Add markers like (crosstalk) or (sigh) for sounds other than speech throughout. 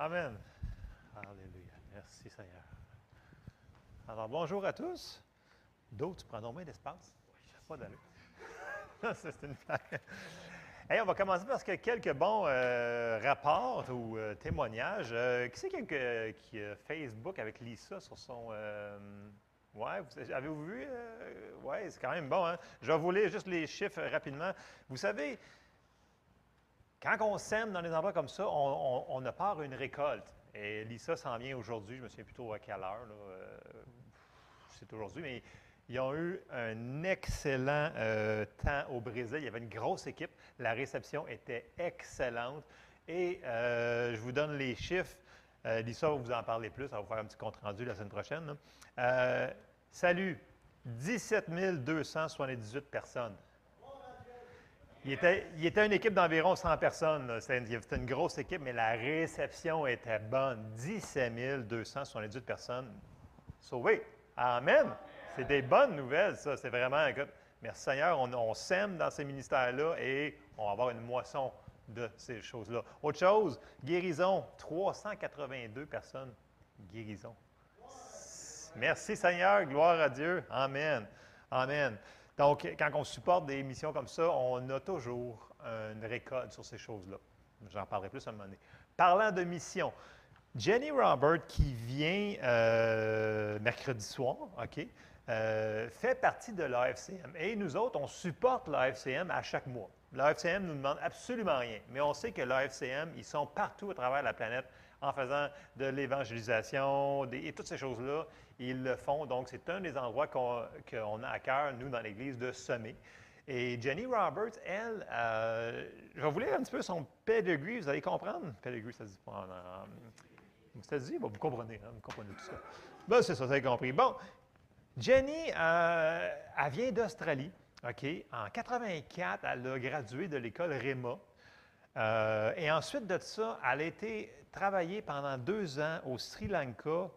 Amen. Alléluia. Merci Seigneur. Alors, bonjour à tous. D'autres, tu prends moins d'espace? Oui, pas d'allure. (laughs) C'est une blague. Hey, on va commencer parce que quelques bons euh, rapports ou euh, témoignages. Euh, qui c'est qui, qui a Facebook avec Lisa sur son. ouais, vous- avez-vous vu? ouais, c'est quand même bon. Hein? Je vais vous lire juste les chiffres rapidement. Vous savez, quand on sème dans des endroits comme ça, on, on, part une récolte. Et Lisa s'en vient aujourd'hui, je me souviens plutôt à quelle heure. euh, c'est aujourd'hui, mais ils ont eu un excellent euh, temps au Brésil. Il y avait une grosse équipe. La réception était excellente. Et euh, je vous donne les chiffres. Lisa va vous en parler plus. Elle va vous faire un petit compte-rendu la semaine prochaine. salut, 17 278 personnes. Il était, était une équipe d'environ 100 personnes. C'était une, grosse équipe, mais la réception était bonne. 17 278 personnes sauvées. Amen. C'est des bonnes nouvelles, ça. C'est vraiment, merci Seigneur, on, on sème dans ces ministères-là et on va avoir une moisson de ces choses-là. Autre chose, guérison, 382 personnes. Guérison. Merci Seigneur, gloire à Dieu. Amen. Amen. Donc, quand on supporte des missions comme ça, on a toujours une récolte sur ces choses-là. J'en parlerai plus à un moment donné. Parlant de mission, Jenny Robert, qui vient euh, mercredi soir, OK, euh, fait partie de l'AFCM. Et nous autres, on supporte l'AFCM à chaque mois. L'AFCM ne nous demande absolument rien, mais on sait que l'AFCM, ils sont partout à travers la planète en faisant de l'évangélisation et toutes ces choses-là. Ils le font. Donc, c'est un des endroits qu'on a à cœur, nous, dans l'Église, de semer. Et Jenny Roberts, elle, euh, je vais vous lire un petit peu son pedigree, vous allez comprendre. Pedigree, ça se dit pas en. en- ça se dit, vous comprenez, hein, vous comprenez tout ça. Ben, c'est ça, vous avez compris. Bon, Jenny, euh, elle vient d'Australie. OK? En 84, elle a gradué de l'école REMA. Euh, et ensuite de ça, elle a été travailler pendant deux ans au Sri Lanka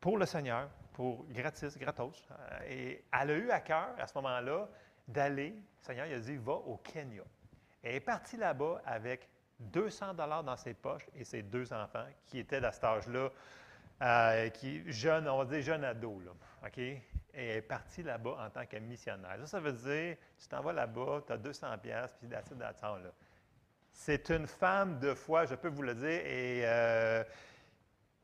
pour le Seigneur, pour gratis, gratos. Euh, et elle a eu à cœur, à ce moment-là, d'aller, le Seigneur il a dit, va au Kenya. Elle est partie là-bas avec 200 dollars dans ses poches et ses deux enfants qui étaient à cet âge-là, euh, qui jeune, on va dire jeune ado, là, OK? Et elle est partie là-bas en tant que missionnaire. Ça, ça veut dire, tu t'en vas là-bas, tu as 200 pièces puis that's it, là. C'est une femme de foi, je peux vous le dire, et euh,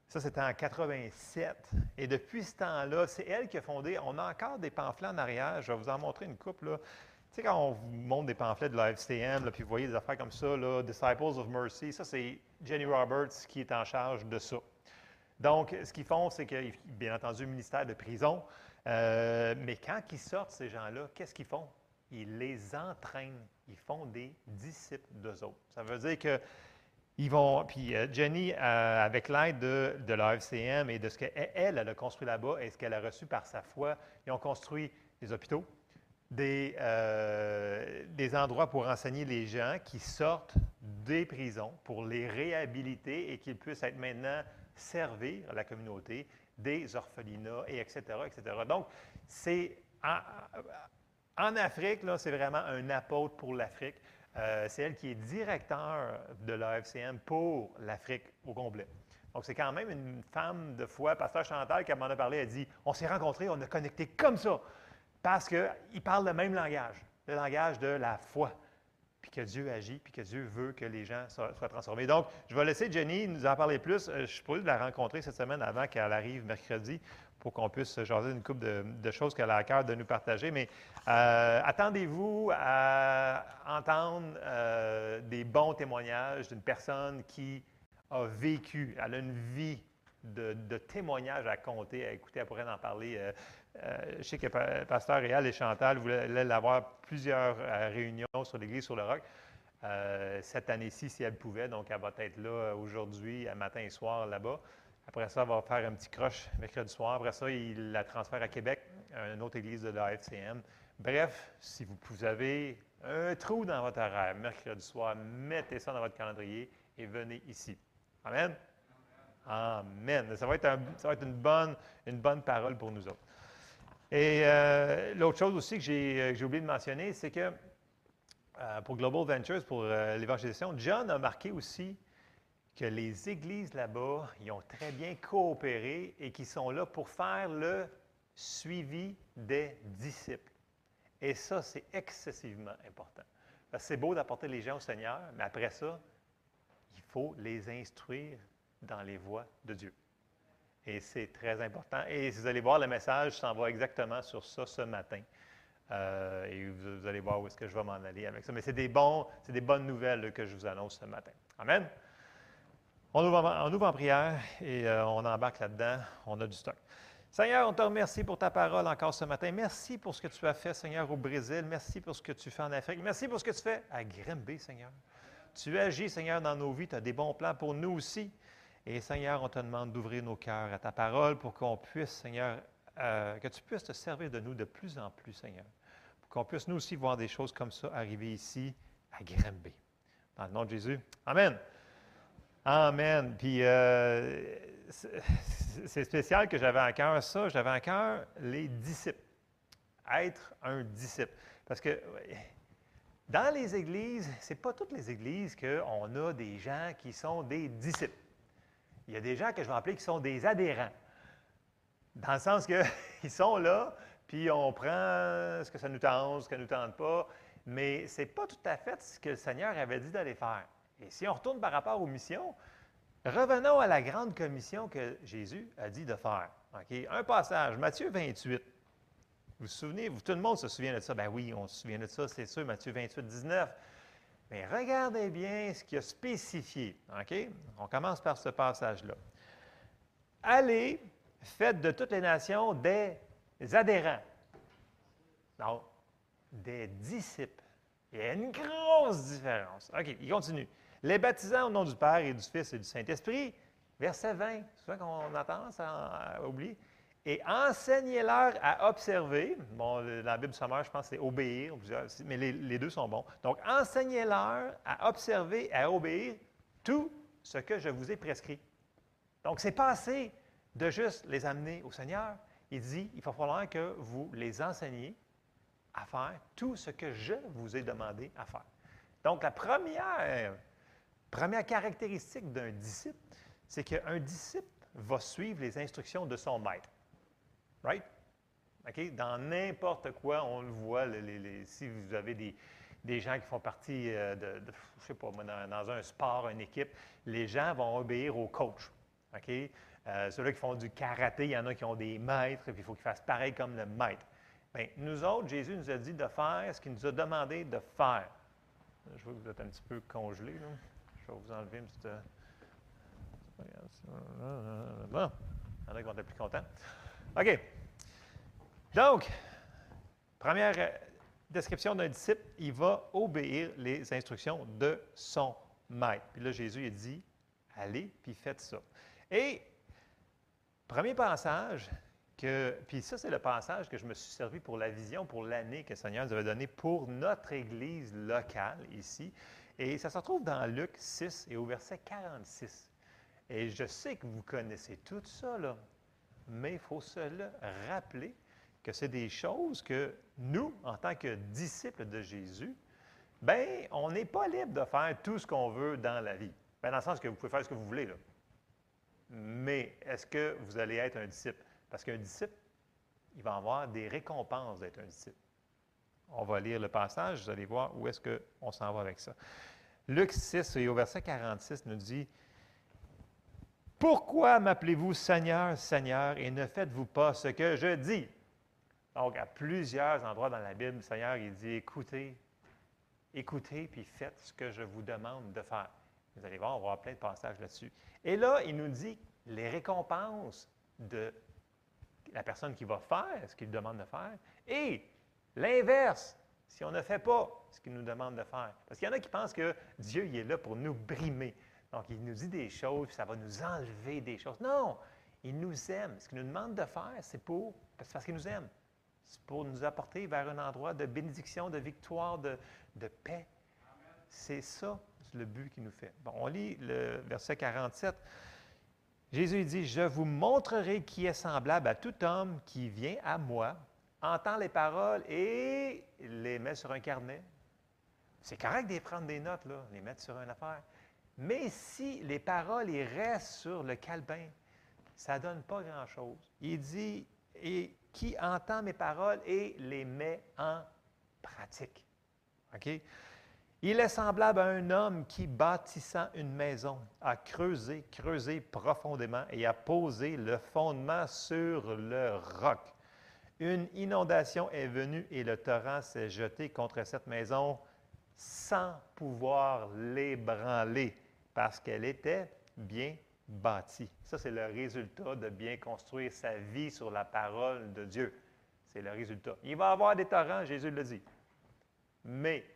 ça, c'était en 87. Et depuis ce temps-là, c'est elle qui a fondé. On a encore des pamphlets en arrière. Je vais vous en montrer une coupe. Là. Tu sais, quand on vous montre des pamphlets de la FCM, puis vous voyez des affaires comme ça, là, Disciples of Mercy, ça, c'est Jenny Roberts qui est en charge de ça. Donc, ce qu'ils font, c'est que, bien entendu, ministère de prison, euh, mais quand ils sortent, ces gens-là, qu'est-ce qu'ils font? Ils les entraînent. Font des disciples d'eux autres. Ça veut dire que ils vont, puis euh, Jenny, euh, avec l'aide de, de la FCM et de ce qu'elle, elle, elle a construit là-bas et ce qu'elle a reçu par sa foi, ils ont construit des hôpitaux, des, euh, des endroits pour enseigner les gens qui sortent des prisons, pour les réhabiliter et qu'ils puissent être maintenant servir la communauté, des orphelinats, et etc., etc. Donc, c'est en, Afrique, c'est vraiment un apôtre pour l'Afrique. Euh, c'est elle qui est directeur de l'AFCM pour l'Afrique au complet. Donc, c'est quand même une femme de foi. Pasteur Chantal, qui m'en a parlé, a dit On s'est rencontrés, on a connecté comme ça, parce qu'ils parlent le même langage, le langage de la foi, puis que Dieu agit, puis que Dieu veut que les gens soient, transformés. Donc, je vais laisser Jenny nous en parler plus. Euh, Je de la rencontrer cette semaine avant qu'elle arrive mercredi pour qu'on puisse jaser une couple de, choses qu'elle a à cœur de nous partager. Mais euh, attendez-vous à entendre euh, des bons témoignages d'une personne qui a vécu, elle a une vie de, de témoignages à compter, à écouter. Elle pourrait en parler. Euh, je sais que Pa- Pasteur Réal et Chantal voulaient avoir plusieurs réunions sur l'Église sur le roc. Cette année-ci, si elle pouvait, donc elle va être là aujourd'hui, matin et soir là-bas. Après ça, elle va faire un petit croche mercredi soir. Après ça, il la transfère à Québec, à une autre église de la FCM. Bref, si vous, avez un trou dans votre horaire mercredi soir, mettez ça dans votre calendrier et venez ici. Amen? Amen. Ça va être, une, bonne, une bonne parole pour nous autres. Et euh, l'autre chose aussi que j'ai euh, que j'ai oublié de mentionner, c'est que euh, pour Global Ventures, pour l'évangélisation, John a marqué aussi que les églises là-bas, ils ont très bien coopéré et qui sont là pour faire le suivi des disciples. Et ça, c'est excessivement important. C'est beau d'apporter les gens au Seigneur, mais après ça, il faut les instruire dans les voies de Dieu. Et c'est très important. Et vous allez voir, le message s'en va exactement sur ça ce matin. Euh, et vous, allez voir où est-ce que je vais m'en aller avec ça. Mais c'est des bonnes nouvelles que je vous annonce ce matin. Amen. On ouvre, en, prière et euh, on embarque là-dedans. On a du stock. Seigneur, on te remercie pour ta parole encore ce matin. Merci pour ce que tu as fait, Seigneur, au Brésil. Merci pour ce que tu fais en Afrique. Merci pour ce que tu fais à Grimby, Seigneur. Tu agis, Seigneur, dans nos vies. Tu as des bons plans pour nous aussi. Et Seigneur, on te demande d'ouvrir nos cœurs à ta parole pour qu'on puisse, Seigneur, euh, que tu puisses te servir de nous de plus en plus, Seigneur. Pour qu'on puisse nous aussi voir des choses comme ça arriver ici à Grimby. Dans le nom de Jésus. Amen. Amen. Puis euh, c'est spécial que j'avais en cœur ça. J'avais en cœur les disciples. Être un disciple. Parce que dans les églises, ce n'est pas toutes les églises qu'on a des gens qui sont des disciples. Il y a des gens que je vais appeler qui sont des adhérents. Dans le sens qu'ils (laughs) sont là, puis on prend ce que ça nous tente, ce que ça nous tente pas, mais ce n'est pas tout à fait ce que le Seigneur avait dit d'aller faire. Et si on retourne par rapport aux missions, revenons à la grande commission que Jésus a dit de faire. Un passage, Matthieu 28. Vous vous souvenez, vous, tout le monde se souvient de ça. Ben oui, on se souvient de ça, c'est sûr, Matthieu 28, 19. Mais regardez bien ce qu'il a spécifié. On commence par ce passage-là. Allez, faites de toutes les nations des adhérents. Non, des disciples. Il y a une grosse différence. OK, il continue. Les baptisants au nom du Père et du Fils et du Saint-Esprit, verset 20, c'est ça qu'on a tendance à, oublier. Et enseignez-leur à observer. Bon, la Bible sommaire, je pense, c'est obéir, mais les, deux sont bons. Donc, enseignez-leur à observer, à obéir tout ce que je vous ai prescrit. Donc, c'est pas assez de juste les amener au Seigneur. Il dit, il va falloir que vous les enseigniez à faire tout ce que je vous ai demandé à faire. Donc, la première, première caractéristique d'un disciple, c'est qu'un disciple va suivre les instructions de son maître. Right? OK? Dans n'importe quoi, on le voit, si vous avez des, gens qui font partie euh, de, je sais pas dans, un sport, une équipe, les gens vont obéir au coach. OK? Euh, ceux-là qui font du karaté, il y en a qui ont des maîtres, puis il faut qu'ils fassent pareil comme le maître. Bien, nous autres, Jésus nous a dit de faire ce qu'il nous a demandé de faire. Je vois que vous êtes un petit peu congelé. Je vais vous enlever une petite. Euh, bon, il y en a qui vont être plus contents. OK. Donc, première euh, description d'un disciple, il va obéir les instructions de son maître. Puis là, Jésus a dit allez, puis faites ça. Et, premier passage, que, puis ça, c'est le passage que je me suis servi pour la vision, pour l'année que le Seigneur nous avait donnée pour notre Église locale ici. Et ça se retrouve dans Luc 6 et au verset 46. Et je sais que vous connaissez tout ça, là mais il faut se le rappeler que c'est des choses que nous, en tant que disciples de Jésus, ben, on n'est pas libre de faire tout ce qu'on veut dans la vie. Ben, dans le sens que vous pouvez faire ce que vous voulez, là. Mais est-ce que vous allez être un disciple? Parce qu'un disciple, il va avoir des récompenses d'être un disciple. On va lire le passage, vous allez voir où est-ce qu'on s'en va avec ça. Luc 6, et au verset 46, nous dit pourquoi m'appelez-vous Seigneur, Seigneur, et ne faites-vous pas ce que je dis? Donc, à plusieurs endroits dans la Bible, le Seigneur, il dit, écoutez, écoutez, puis faites ce que je vous demande de faire. Vous allez voir, on va avoir plein de passages là-dessus. Et là, il nous dit les récompenses de la personne qui va faire ce qu'il demande de faire et l'inverse, si on ne fait pas ce qu'il nous demande de faire. Parce qu'il y en a qui pensent que Dieu il est là pour nous brimer. Donc, il nous dit des choses, ça va nous enlever des choses. Non, il nous aime. Ce qu'il nous demande de faire, c'est pour, parce qu'il nous aime. C'est pour nous apporter vers un endroit de bénédiction, de victoire, de, paix. C'est ça le but qu'il nous fait. Bon, on lit le verset 47. Jésus dit, Je vous montrerai qui est semblable à tout homme qui vient à moi, entend les paroles et les met sur un carnet. C'est correct de prendre des notes, là, les mettre sur une affaire Mais si les paroles restent sur le calbin, ça ne donne pas grand-chose. Il dit, et qui entend mes paroles et les met en pratique. Il est semblable à un homme qui, bâtissant une maison, a creusé, creusé profondément et a posé le fondement sur le roc. Une inondation est venue et le torrent s'est jeté contre cette maison sans pouvoir l'ébranler parce qu'elle était bien bâtie. Ça, c'est le résultat de bien construire sa vie sur la parole de Dieu. C'est le résultat. Il va y avoir des torrents, Jésus le dit. Mais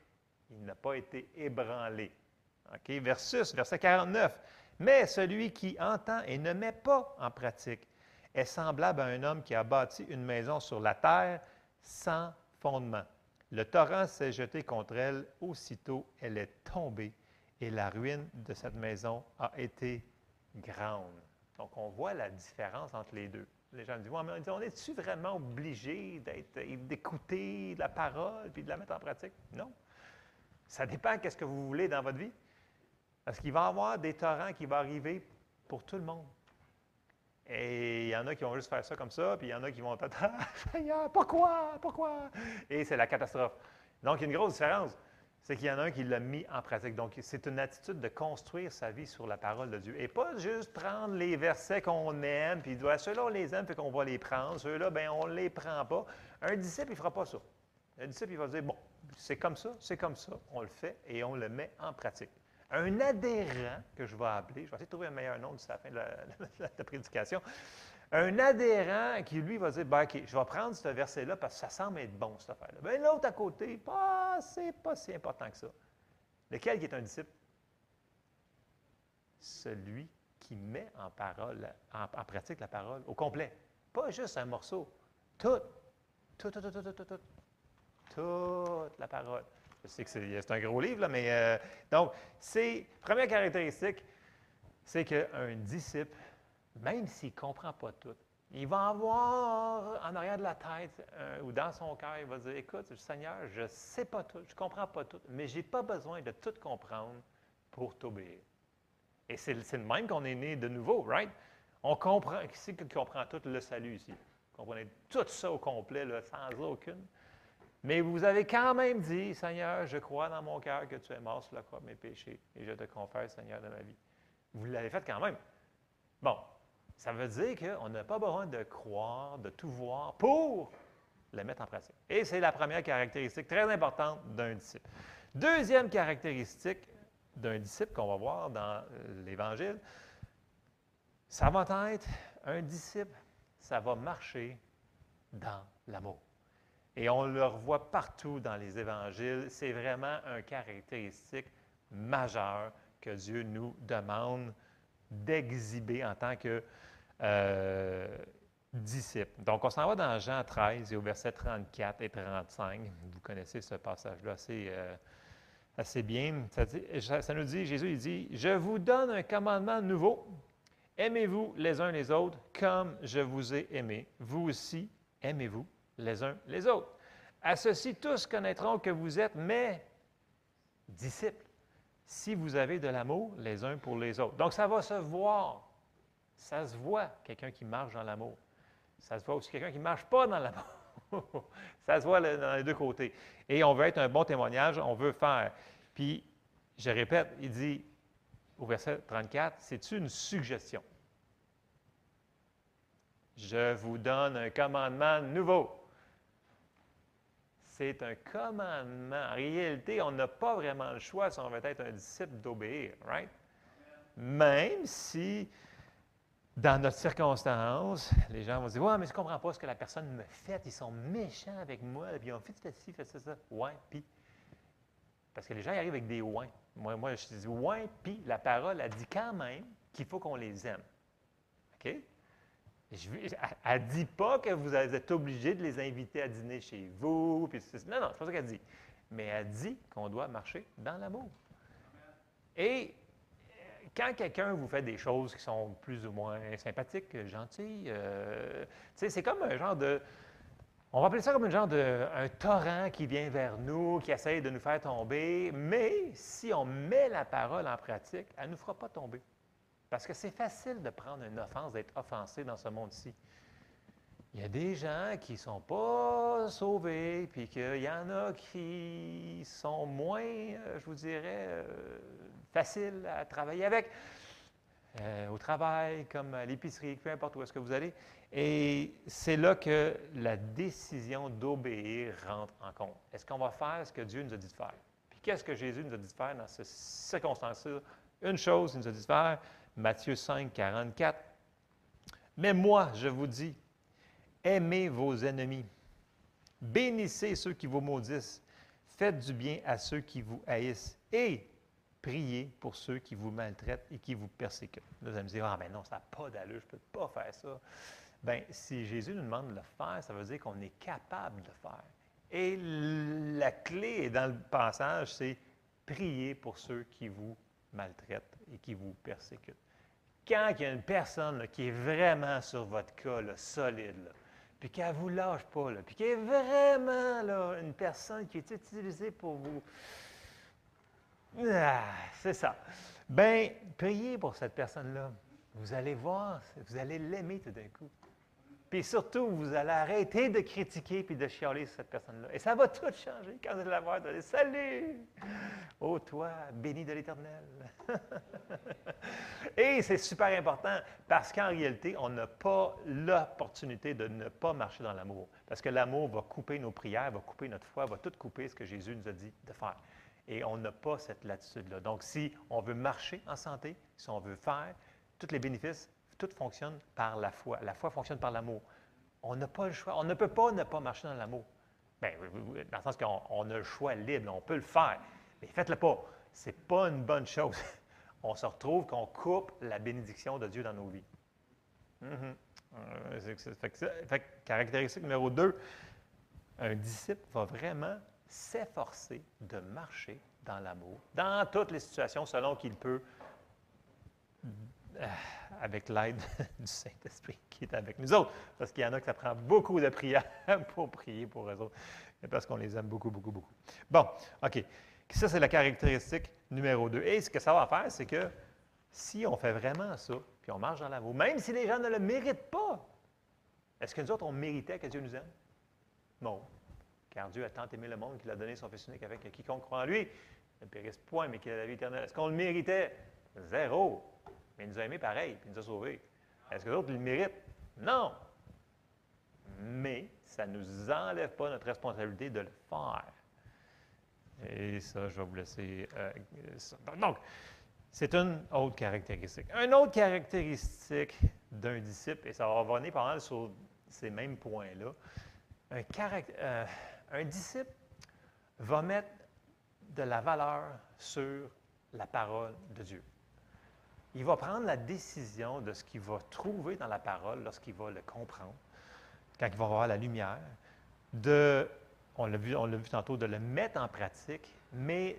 il n'a pas été ébranlé. Versus, verset 49. Mais celui qui entend et ne met pas en pratique est semblable à un homme qui a bâti une maison sur la terre sans fondement. Le torrent s'est jeté contre elle, aussitôt elle est tombée et la ruine de cette maison a été grande. Donc on voit la différence entre les deux. Les gens disent, on est-tu vraiment obligé d'écouter la parole puis de la mettre en pratique? Non. Ça dépend de ce que vous voulez dans votre vie. Parce qu'il va y avoir des torrents qui vont arriver pour tout le monde. Et il y en a qui vont juste faire ça comme ça, puis il y en a qui vont ah, (laughs) Seigneur, pourquoi? Pourquoi? Et c'est la catastrophe. Donc, il y a une grosse différence. C'est qu'il y en a un qui l'a mis en pratique. Donc, c'est une attitude de construire sa vie sur la parole de Dieu. Et pas juste prendre les versets qu'on aime, puis dire ceux-là, on les aime, fait qu'on va les prendre. Ceux-là, bien, on ne les prend pas. Un disciple, il ne fera pas ça. Un disciple, il va dire bon, c'est comme ça, c'est comme ça, on le fait et on le met en pratique. Un adhérent, que je vais appeler, je vais essayer de trouver un meilleur nom d'ici la fin (laughs) de la, prédication, un adhérent qui, lui, va dire, ben, OK, je vais prendre ce verset-là parce que ça semble être bon, cette affaire-là. Ben, l'autre à côté, pas, c'est pas si important que ça. Lequel qui est un disciple? Celui qui met en parole, en, pratique la parole au complet. Pas juste un morceau. Tout. Tout, tout, tout, tout, tout, tout toute la parole. Je sais que c'est un gros livre, là, mais euh, donc, c'est, première caractéristique, c'est qu'un disciple, même s'il ne comprend pas tout, il va avoir en arrière de la tête euh, ou dans son cœur, il va dire Écoute, Seigneur, je ne sais pas tout, je ne comprends pas tout, mais je n'ai pas besoin de tout comprendre pour t'obéir. Et c'est le même qu'on est né de nouveau, right? On comprend, qui c'est qui comprend tout le salut ici? Vous comprenez tout ça au complet, sans aucune. Mais vous avez quand même dit, Seigneur, je crois dans mon cœur que tu es mort sur la croix de mes péchés et je te confesse, Seigneur, de ma vie. Vous l'avez fait quand même. Bon, ça veut dire qu'on n'a pas besoin de croire, de tout voir pour le mettre en pratique. Et c'est la première caractéristique très importante d'un disciple. Deuxième caractéristique d'un disciple qu'on va voir dans l'Évangile, ça va être un disciple, ça va marcher dans l'amour. Et on le revoit partout dans les évangiles. C'est vraiment un caractéristique majeur que Dieu nous demande d'exhiber en tant que euh, disciple. Donc, on s'en va dans Jean 13 et au verset 34 et 35. Vous connaissez ce passage-là assez, euh, assez bien. Ça, ça, nous dit, Jésus, il dit, Je vous donne un commandement nouveau. Aimez-vous les uns les autres comme je vous ai aimé. Vous aussi, aimez-vous les uns les autres. À ceci, tous connaîtront que vous êtes mes disciples, si vous avez de l'amour les uns pour les autres. Donc, ça va se voir. Ça se voit, quelqu'un qui marche dans l'amour. Ça se voit aussi quelqu'un qui ne marche pas dans l'amour. (laughs) ça se voit dans les deux côtés. Et on veut être un bon témoignage, on veut faire. Puis, je répète, il dit au verset 34, c'est une suggestion. Je vous donne un commandement nouveau. C'est un commandement. En réalité, on n'a pas vraiment le choix si on veut être un disciple d'obéir, right? Même si, dans notre circonstance, les gens vont dire Ouais, mais je ne comprends pas ce que la personne me fait, ils sont méchants avec moi, puis ils ont fait ci, fait ça, ça. Ouais, puis. Parce que les gens arrivent avec des ouais. Moi, moi je dis ouais, puis la parole a dit quand même qu'il faut qu'on les aime. OK? Elle ne dit pas que vous êtes obligé de les inviter à dîner chez vous. Non, non, c'est pas ça qu'elle dit. Mais elle dit qu'on doit marcher dans l'amour. Et euh, quand quelqu'un vous fait des choses qui sont plus ou moins sympathiques, gentilles, euh, c'est comme un genre de. On va appeler ça comme un genre de un torrent qui vient vers nous, qui essaye de nous faire tomber, mais si on met la parole en pratique, elle ne nous fera pas tomber. Parce que c'est facile de prendre une offense, d'être offensé dans ce monde-ci. Il y a des gens qui ne sont pas sauvés, puis qu'il y en a qui sont moins, euh, je vous dirais, euh, faciles à travailler avec. Euh, au travail, comme à l'épicerie, peu importe où est-ce que vous allez. Et c'est là que la décision d'obéir rentre en compte. Est-ce qu'on va faire ce que Dieu nous a dit de faire? Puis qu'est-ce que Jésus nous a dit de faire dans ces circonstances-là? Une chose, il nous a dit de faire, Matthieu 5, 44. Mais moi, je vous dis, aimez vos ennemis, bénissez ceux qui vous maudissent, faites du bien à ceux qui vous haïssent et priez pour ceux qui vous maltraitent et qui vous persécutent. Là, vous allez me dire, ah, mais non, ça n'a pas d'allure, je ne peux pas faire ça. Bien, si Jésus nous demande de le faire, ça veut dire qu'on est capable de le faire. Et la clé dans le passage, c'est prier pour ceux qui vous maltraitent et qui vous persécutent. Quand il y a une personne qui est vraiment sur votre cas, solide, puis qu'elle ne vous lâche pas, puis qui est vraiment une personne qui est utilisée pour vous. Ah, c'est ça. Bien, priez pour cette personne-là. Vous allez voir, vous allez l'aimer tout d'un coup. Puis surtout, vous allez arrêter de critiquer puis de chialer cette personne-là. Et ça va tout changer quand vous allez la voir. Vous allez Salut! Oh, toi, béni de l'Éternel. (laughs) Et c'est super important parce qu'en réalité, on n'a pas l'opportunité de ne pas marcher dans l'amour. Parce que l'amour va couper nos prières, va couper notre foi, va tout couper ce que Jésus nous a dit de faire. Et on n'a pas cette latitude-là. Donc, si on veut marcher en santé, si on veut faire tous les bénéfices, tout fonctionne par la foi. La foi fonctionne par l'amour. On n'a pas le choix. On ne peut pas ne pas marcher dans l'amour. Bien, dans le sens qu'on a le choix libre, on peut le faire. Mais faites-le pas. Ce n'est pas une bonne chose. (laughs) on se retrouve qu'on coupe la bénédiction de Dieu dans nos vies. Mm-hmm. caractéristique numéro deux, un disciple va vraiment s'efforcer de marcher dans l'amour, dans toutes les situations selon qu'il peut euh, avec l'aide (laughs) du Saint-Esprit qui est avec nous autres. Parce qu'il y en a que ça prend beaucoup de prières (laughs) pour prier pour eux autres. Parce qu'on les aime beaucoup, beaucoup, beaucoup. Bon, OK. Ça, c'est la caractéristique numéro deux. Et ce que ça va faire, c'est que si on fait vraiment ça, puis on marche dans l'amour, même si les gens ne le méritent pas, est-ce que nous autres, on méritait que Dieu nous aime? Non. Car Dieu a tant aimé le monde qu'il a donné son Fils unique avec quiconque croit en lui ne périsse point, mais qu'il a la vie éternelle. Est-ce qu'on le méritait? Zéro. Mais il nous a aimés pareil, puis il nous a sauvés. Est-ce que les autres le méritent? Non. Mais ça ne nous enlève pas notre responsabilité de le faire. Et ça, je vais vous laisser euh. Donc, c'est une autre caractéristique. Une autre caractéristique d'un disciple, et ça va revenir pas mal sur ces mêmes points-là, un, euh, un disciple va mettre de la valeur sur la parole de Dieu il va prendre la décision de ce qu'il va trouver dans la parole lorsqu'il va le comprendre, quand il va avoir la lumière, de, on l'a vu, tantôt, de le mettre en pratique, mais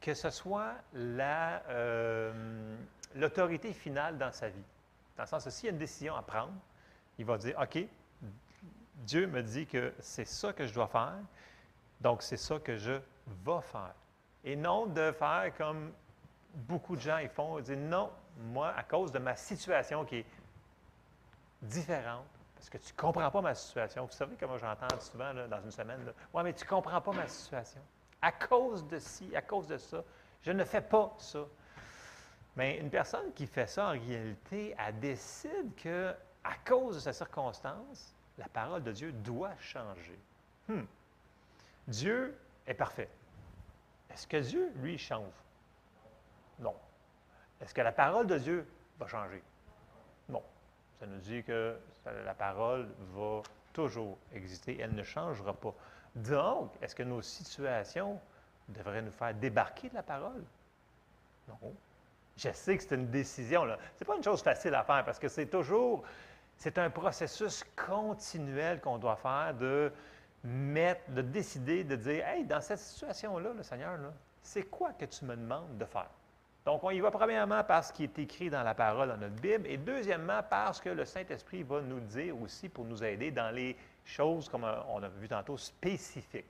que ce soit euh, l'autorité finale dans sa vie. Dans le sens que s'il y a une décision à prendre, il va dire, OK, Dieu me dit que c'est ça que je dois faire, donc c'est ça que je vais faire. Et non de faire comme beaucoup de gens ils font, ils disent non, moi, à cause de ma situation qui est différente, parce que tu ne comprends pas ma situation. Vous savez comment j'entends souvent dans une semaine, oui, mais tu ne comprends pas ma situation. À cause de ci, à cause de ça, je ne fais pas ça. Mais une personne qui fait ça, en réalité, elle décide que, à cause de sa circonstance, la parole de Dieu doit changer. Hmm. Dieu est parfait. Est-ce que Dieu, lui, change? Non. Est-ce que la parole de Dieu va changer? Non. Ça nous dit que la parole va toujours exister, elle ne changera pas. Donc, est-ce que nos situations devraient nous faire débarquer de la parole? Non. Je sais que c'est une décision. Ce n'est pas une chose facile à faire parce que c'est toujours, c'est un processus continuel qu'on doit faire de mettre, de décider, de dire, hey, dans cette situation-là, le Seigneur, c'est quoi que tu me demandes de faire? Donc, on y va premièrement parce qu'il est écrit dans la parole, dans notre Bible, et deuxièmement parce que le Saint-Esprit va nous dire aussi pour nous aider dans les choses, comme on a vu tantôt, spécifiques.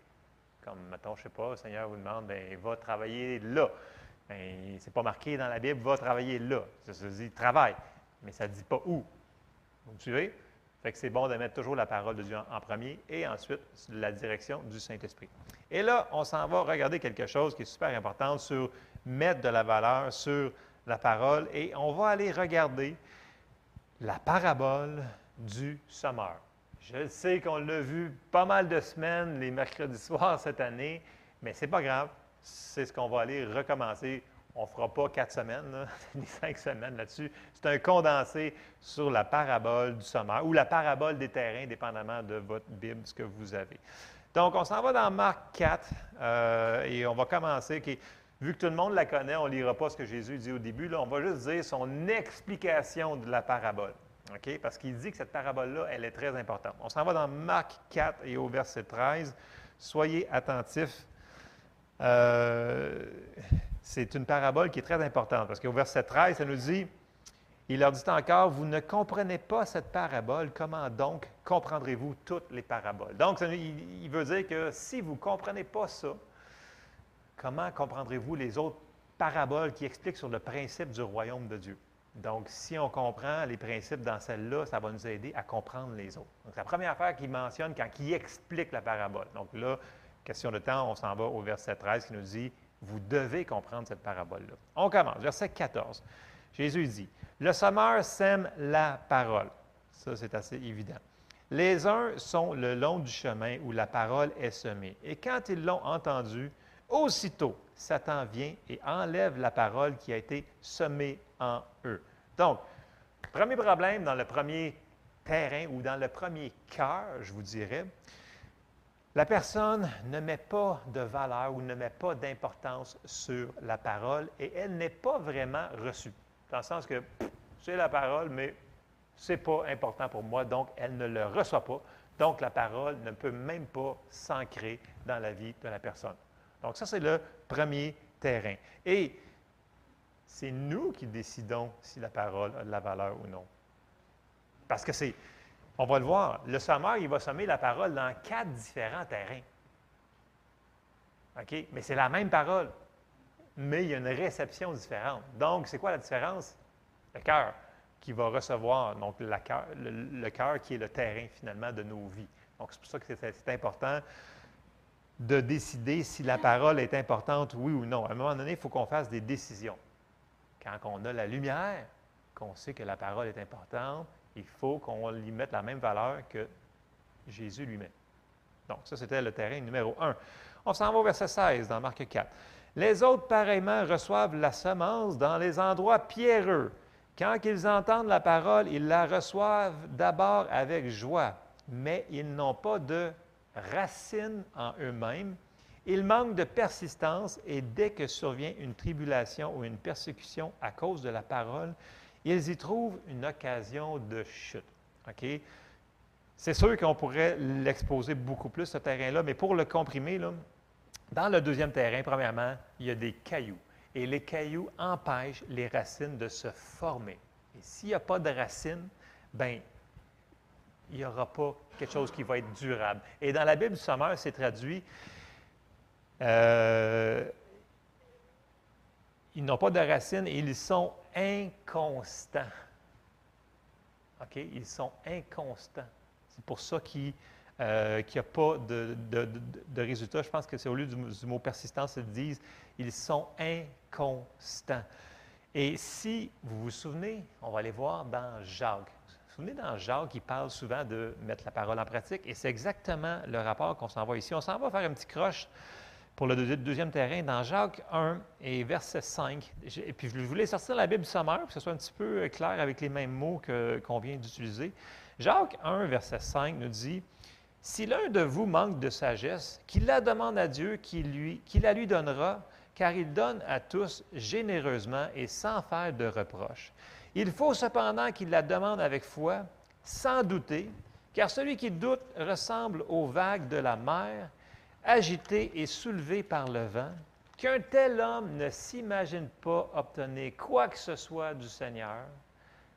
Comme, mettons, je ne sais pas, le Seigneur vous demande, bien, va travailler là. Bien, c'est pas marqué dans la Bible, va travailler là. Ça se dit travaille, mais ça ne dit pas où. Vous me suivez? Fait que c'est bon de mettre toujours la parole de Dieu en, premier et ensuite la direction du Saint-Esprit. Et là, on s'en va regarder quelque chose qui est super important sur mettre de la valeur sur la parole et on va aller regarder la parabole du sommeur. Je sais qu'on l'a vu pas mal de semaines, les mercredis soirs cette année, mais ce n'est pas grave. C'est ce qu'on va aller recommencer. On ne fera pas quatre semaines, (laughs) ni cinq semaines là-dessus. C'est un condensé sur la parabole du sommeur ou la parabole des terrains, dépendamment de votre Bible, ce que vous avez. Donc, on s'en va dans Marc 4 euh, et on va commencer. Vu que tout le monde la connaît, on ne lira pas ce que Jésus dit au début. On va juste dire son explication de la parabole. Parce qu'il dit que cette parabole-là, elle est très importante. On s'en va dans Marc 4 et au verset 13. Soyez attentifs. Euh, c'est une parabole qui est très importante parce qu'au verset 13, ça nous dit, il leur dit encore, vous ne comprenez pas cette parabole, comment donc comprendrez-vous toutes les paraboles? Donc, il, il veut dire que si vous ne comprenez pas ça, comment comprendrez-vous les autres paraboles qui expliquent sur le principe du royaume de Dieu? Donc, si on comprend les principes dans celle-là, ça va nous aider à comprendre les autres. Donc, la première affaire qu'il mentionne quand il explique la parabole. Donc là, question de temps, on s'en va au verset 13 qui nous dit, vous devez comprendre cette parabole-là. On commence, verset 14. Jésus dit, le sommeur sème la parole. Ça, c'est assez évident. Les uns sont le long du chemin où la parole est semée. Et quand ils l'ont entendu, aussitôt, Satan vient et enlève la parole qui a été semée en eux. Donc, premier problème dans le premier terrain ou dans le premier cœur, je vous dirais, la personne ne met pas de valeur ou ne met pas d'importance sur la parole et elle n'est pas vraiment reçue. Dans le sens que c'est la parole, mais ce n'est pas important pour moi, donc elle ne le reçoit pas. Donc la parole ne peut même pas s'ancrer dans la vie de la personne. Donc ça, c'est le premier terrain. Et c'est nous qui décidons si la parole a de la valeur ou non. Parce que c'est, on va le voir, le sommeur, il va sommer la parole dans quatre différents terrains. OK? Mais c'est la même parole, mais il y a une réception différente. Donc, c'est quoi la différence? Le cœur qui va recevoir, donc le, cœur qui est le terrain finalement de nos vies. Donc, c'est pour ça que c'est important de décider si la parole est importante, oui ou non. À un moment donné, il faut qu'on fasse des décisions. Quand on a la lumière, qu'on sait que la parole est importante, il faut qu'on lui mette la même valeur que Jésus lui-même. Donc, ça, c'était le terrain numéro un. On s'en va au verset 16 dans Marc 4. Les autres, pareillement, reçoivent la semence dans les endroits pierreux. Quand ils entendent la parole, ils la reçoivent d'abord avec joie, mais ils n'ont pas de racines en eux-mêmes. Ils manquent de persistance et dès que survient une tribulation ou une persécution à cause de la parole, ils y trouvent une occasion de chute. OK? C'est sûr qu'on pourrait l'exposer beaucoup plus, ce terrain-là, mais pour le comprimer, dans le deuxième terrain, premièrement, il y a des cailloux. Et les cailloux empêchent les racines de se former. Et s'il n'y a pas de racines, bien, il n'y aura pas quelque chose qui va être durable. Et dans la Bible du Sommeur, c'est traduit euh, ils n'ont pas de racines et ils sont inconstants. OK? Ils sont inconstants. C'est pour ça qu'il n'y euh, a pas de, de, résultat. Je pense que c'est au lieu du, du, mot persistance, ils disent ils sont inconstants. Et si vous vous souvenez, on va aller voir dans Jacques. Souvenez, dans Jacques, il parle souvent de mettre la parole en pratique, et c'est exactement le rapport qu'on s'en va ici. On s'en va faire un petit croche pour le deuxième terrain dans Jacques 1 et verset 5. Et puis, je voulais sortir la Bible sommaire pour que ce soit un petit peu euh, clair avec les mêmes mots qu'on vient d'utiliser. Jacques 1, verset 5 nous dit Si l'un de vous manque de sagesse, qu'il la demande à Dieu, qu'il lui, la lui donnera, car il donne à tous généreusement et sans faire de reproche. Il faut cependant qu'il la demande avec foi, sans douter, car celui qui doute ressemble aux vagues de la mer, agité et soulevé par le vent. qu'un tel homme ne s'imagine pas obtenir quoi que ce soit du Seigneur,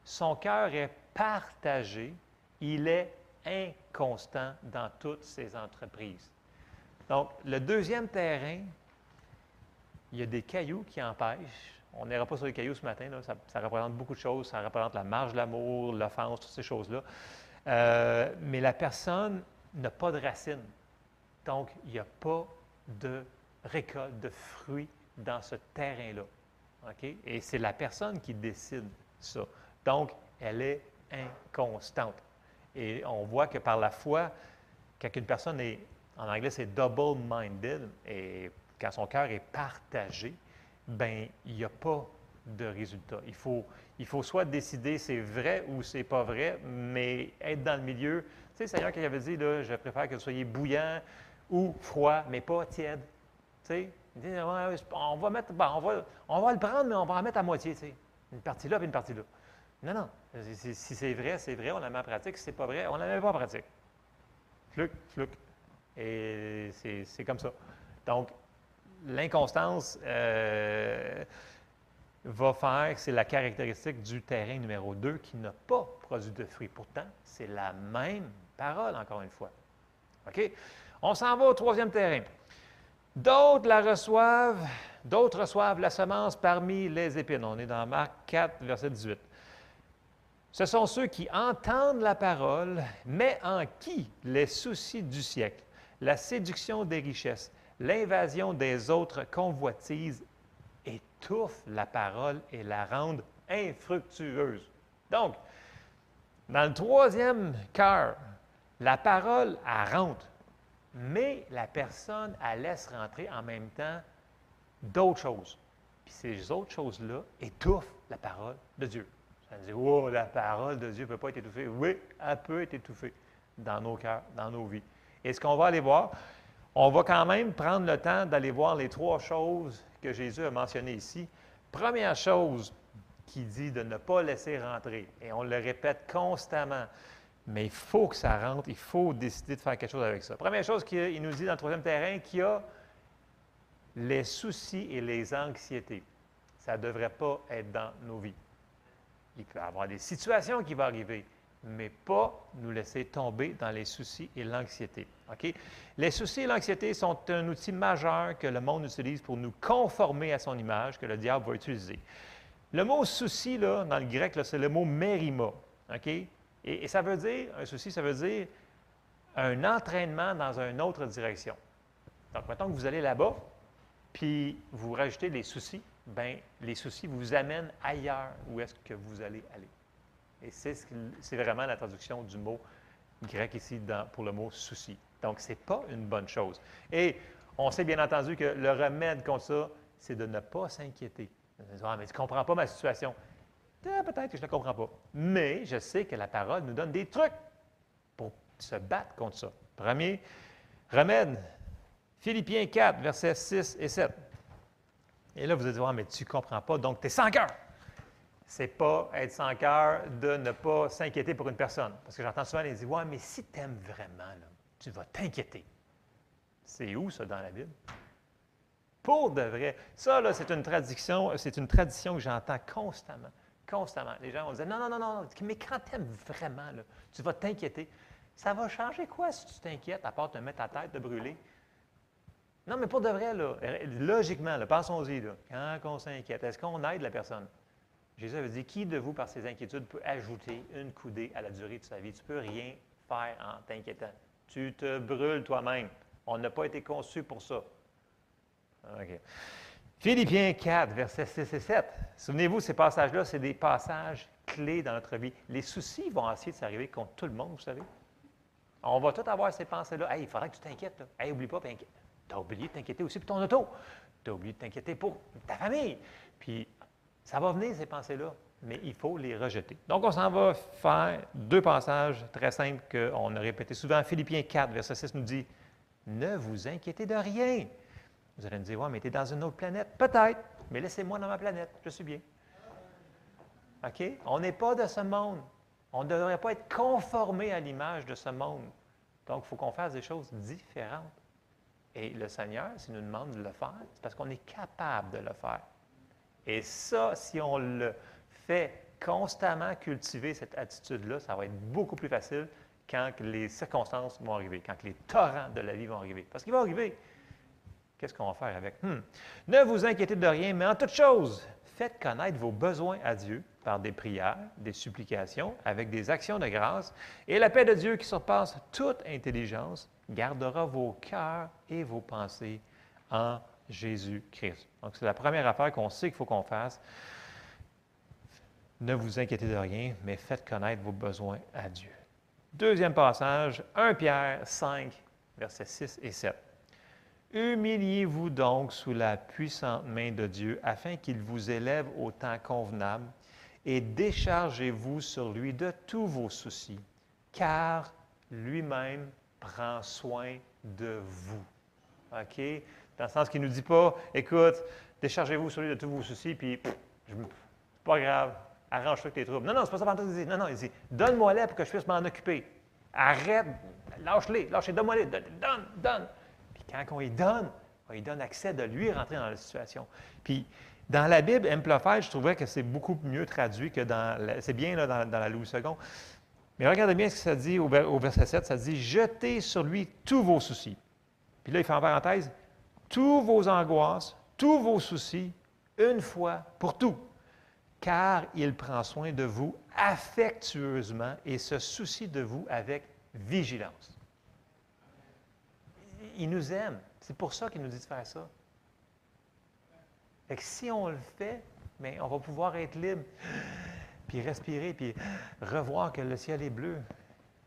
son cœur est partagé, il est inconstant dans toutes ses entreprises. Donc, le deuxième terrain, il y a des cailloux qui empêchent. On n'ira pas sur les cailloux ce matin, Ça, représente beaucoup de choses. Ça représente la marge de l'amour, l'offense, toutes ces choses-là. Euh, mais la personne n'a pas de racines. Donc, il n'y a pas de récolte, de fruits dans ce terrain-là. Et c'est la personne qui décide ça. Donc, elle est inconstante. Et on voit que par la foi, quand une personne est, en anglais, c'est double-minded, et quand son cœur est partagé, ben il n'y a pas de résultat. Il faut, il faut soit décider c'est vrai ou c'est pas vrai, mais être dans le milieu. Tu sais, Seigneur, qui avait dit, là, je préfère que vous soyez bouillant ou froid, mais pas tiède. Tu sais, on va mettre, on, va, on va le prendre, mais on va en mettre à moitié, tu sais. Une partie là, puis une partie là. Non, non. Si, c'est vrai, c'est vrai, on la met en pratique. Si c'est pas vrai, on la met pas en pratique. Fluc, fluc. Et c'est comme ça. Donc, l'inconstance euh, va faire c'est la caractéristique du terrain numéro 2 qui n'a pas produit de fruits. Pourtant, c'est la même parole, encore une fois. OK? On s'en va au troisième terrain. D'autres la reçoivent, d'autres reçoivent la semence parmi les épines. On est dans Marc 4, verset 18. Ce sont ceux qui entendent la parole, mais en qui les soucis du siècle, la séduction des richesses, l'invasion des autres convoitises étouffent la parole et la rendent infructueuse. Donc, dans le troisième cœur, la parole, elle rentre, mais la personne, elle laisse rentrer en même temps d'autres choses. Puis ces autres choses-là étouffent la parole de Dieu. Ça dit, oh, la parole de Dieu ne peut pas être étouffée. Oui, elle peut être étouffée dans nos cœurs, dans nos vies. Et ce qu'on va aller voir, on va quand même prendre le temps d'aller voir les trois choses que Jésus a mentionnées ici. Première chose qui dit de ne pas laisser rentrer, et on le répète constamment, mais il faut que ça rentre, il faut décider de faire quelque chose avec ça. Première chose qu'il nous dit dans le troisième terrain, qu'il y a les soucis et les anxiétés. Ça ne devrait pas être dans nos vies. Il peut y avoir des situations qui vont arriver, mais pas nous laisser tomber dans les soucis et l'anxiété. Les soucis et l'anxiété sont un outil majeur que le monde utilise pour nous conformer à son image, que le diable va utiliser. Le mot souci, dans le grec, c'est le mot mérima. Et, ça veut dire, un souci, ça veut dire un entraînement dans une autre direction. Donc, maintenant que vous allez là-bas, puis vous rajoutez les soucis, bien, les soucis vous amènent ailleurs où est-ce que vous allez aller. Et c'est vraiment la traduction du mot grec ici pour le mot souci. Donc, ce n'est pas une bonne chose. Et on sait bien entendu que le remède contre ça, c'est de ne pas s'inquiéter. Ah, mais tu ne comprends pas ma situation. Peut-être que je ne la comprends pas. Mais je sais que la parole nous donne des trucs pour se battre contre ça. Premier remède, Philippiens 4, versets 6 et 7. Et là, vous allez dire, ah, mais tu ne comprends pas, donc tu es sans cœur c'est pas être sans cœur de ne pas s'inquiéter pour une personne. Parce que j'entends souvent les dire Ouais, mais si tu aimes vraiment, tu vas t'inquiéter. C'est où ça dans la Bible? Pour de vrai. Ça, là, c'est une tradition, c'est une tradition que j'entends constamment. Constamment. Les gens vont dire Non, non, non, non, mais quand tu aimes vraiment, tu vas t'inquiéter. Ça va changer quoi si tu t'inquiètes, à part te mettre ta tête de brûler? Non, mais pour de vrai, là, logiquement, pensons-y. Quand on s'inquiète, est-ce qu'on aide la personne? Jésus avait dit, qui de vous, par ses inquiétudes, peut ajouter une coudée à la durée de sa vie? Tu ne peux rien faire en t'inquiétant. Tu te brûles toi-même. On n'a pas été conçu pour ça. Philippiens 4, versets 6 et 7. Souvenez-vous, ces passages-là, c'est des passages clés dans notre vie. Les soucis vont essayer de s'arriver contre tout le monde, vous savez. On va tous avoir ces pensées-là. Hey, il faudrait que tu t'inquiètes. Hey, oublie pas, tu as oublié de t'inquiéter aussi pour ton auto. Tu as oublié de t'inquiéter pour ta famille. Puis ça va venir, ces pensées-là, mais il faut les rejeter. Donc, on s'en va faire deux passages très simples qu'on a répétés souvent. Philippiens 4, verset 6 nous dit Ne vous inquiétez de rien. Vous allez me dire Ouais, mais tu es dans une autre planète. Peut-être, mais laissez-moi dans ma planète. Je suis bien. OK? On n'est pas de ce monde. On ne devrait pas être conformé à l'image de ce monde. Donc, il faut qu'on fasse des choses différentes. Et le Seigneur, s'il nous demande de le faire, c'est parce qu'on est capable de le faire. Et ça, si on le fait constamment cultiver cette attitude-là, ça va être beaucoup plus facile quand les circonstances vont arriver, quand les torrents de la vie vont arriver. Parce qu'il va arriver. Qu'est-ce qu'on va faire avec? Hmm. Ne vous inquiétez de rien, mais en toute chose, faites connaître vos besoins à Dieu par des prières, des supplications, avec des actions de grâce, et la paix de Dieu qui surpasse toute intelligence gardera vos cœurs et vos pensées en Jésus-Christ. Donc, c'est la première affaire qu'on sait qu'il faut qu'on fasse. Ne vous inquiétez de rien, mais faites connaître vos besoins à Dieu. Deuxième passage, 1 Pierre 5, versets 6 et 7. Humiliez-vous donc sous la puissante main de Dieu afin qu'il vous élève au temps convenable et déchargez-vous sur lui de tous vos soucis, car lui-même prend soin de vous. OK? Dans le sens qu'il ne nous dit pas, écoute, déchargez-vous sur lui de tous vos soucis, puis c'est pas grave, arrange-toi avec tes troubles. Non, non, c'est pas ça qu'il dit. Non, non, il dit, donne-moi-les pour que je puisse m'en occuper. Arrête, lâche-les, lâche-les, donne-moi-les, donne, donne. Puis quand on y donne, on lui donne accès de lui rentrer dans la situation. Puis dans la Bible, Amplified, je trouvais que c'est beaucoup mieux traduit que dans. C'est bien là, dans, la Louis II. Mais regardez bien ce que ça dit au, au, verset 7. Ça dit Jetez sur lui tous vos soucis. Puis là, il fait en parenthèse tous vos angoisses, tous vos soucis, une fois pour tout car il prend soin de vous affectueusement et se soucie de vous avec vigilance. Il nous aime. C'est pour ça qu'il nous dit de faire ça. Et si on le fait, mais on va pouvoir être libre, (gasps) puis respirer, puis revoir que le ciel est bleu,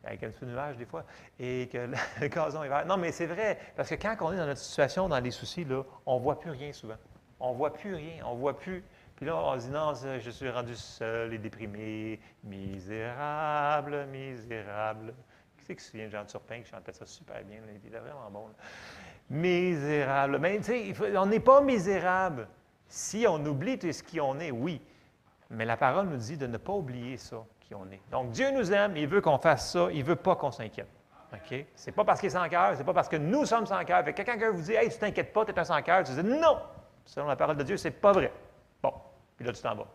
avec un de nuage des fois, et que (laughs) le gazon est vert. Non, mais c'est vrai, parce que quand on est dans notre situation, dans les soucis, là, on ne voit plus rien souvent. On ne voit plus rien, on ne voit plus puis là, on dit non, je suis rendu seul et déprimé, misérable, misérable. Qui c'est qui se souvient de Jean Turpin qui chantait ça super bien? Il était vraiment bon. Misérable. Mais tu sais, on n'est pas misérable. Si on oublie tout ce qui on est, oui. Mais la parole nous dit de ne pas oublier ça, qui on est. Donc, Dieu nous aime, il veut qu'on fasse ça, il ne veut pas qu'on s'inquiète. OK? C'est pas parce qu'il est sans cœur, c'est pas parce que nous sommes sans cœur. Quelqu'un qui vous dit, hey, tu t'inquiètes pas, tu es un sans cœur, tu dis, non! Selon la parole de Dieu, c'est pas vrai. Puis là, tu t'en vas.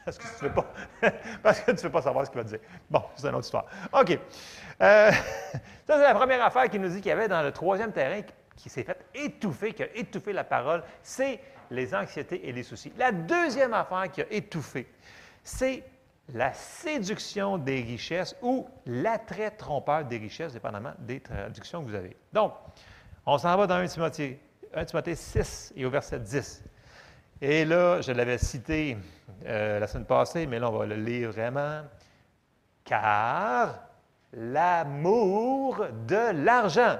(laughs) Parce que tu ne veux, pas, (laughs) veux pas savoir ce qu'il va dire. Bon, c'est une autre histoire. OK. Euh, (laughs) ça, c'est la première affaire qu'il nous dit qu'il y avait dans le troisième terrain qui s'est fait étouffer, qui a étouffé la parole, c'est les anxiétés et les soucis. La deuxième affaire qui a étouffé, c'est la séduction des richesses ou l'attrait trompeur des richesses, dépendamment des traductions que vous avez. Donc, on s'en va dans 1 Timothée, 1 Timothée 6 et au verset 10. Et là, je l'avais cité euh, la semaine passée, mais là, on va le lire vraiment. Car l'amour de l'argent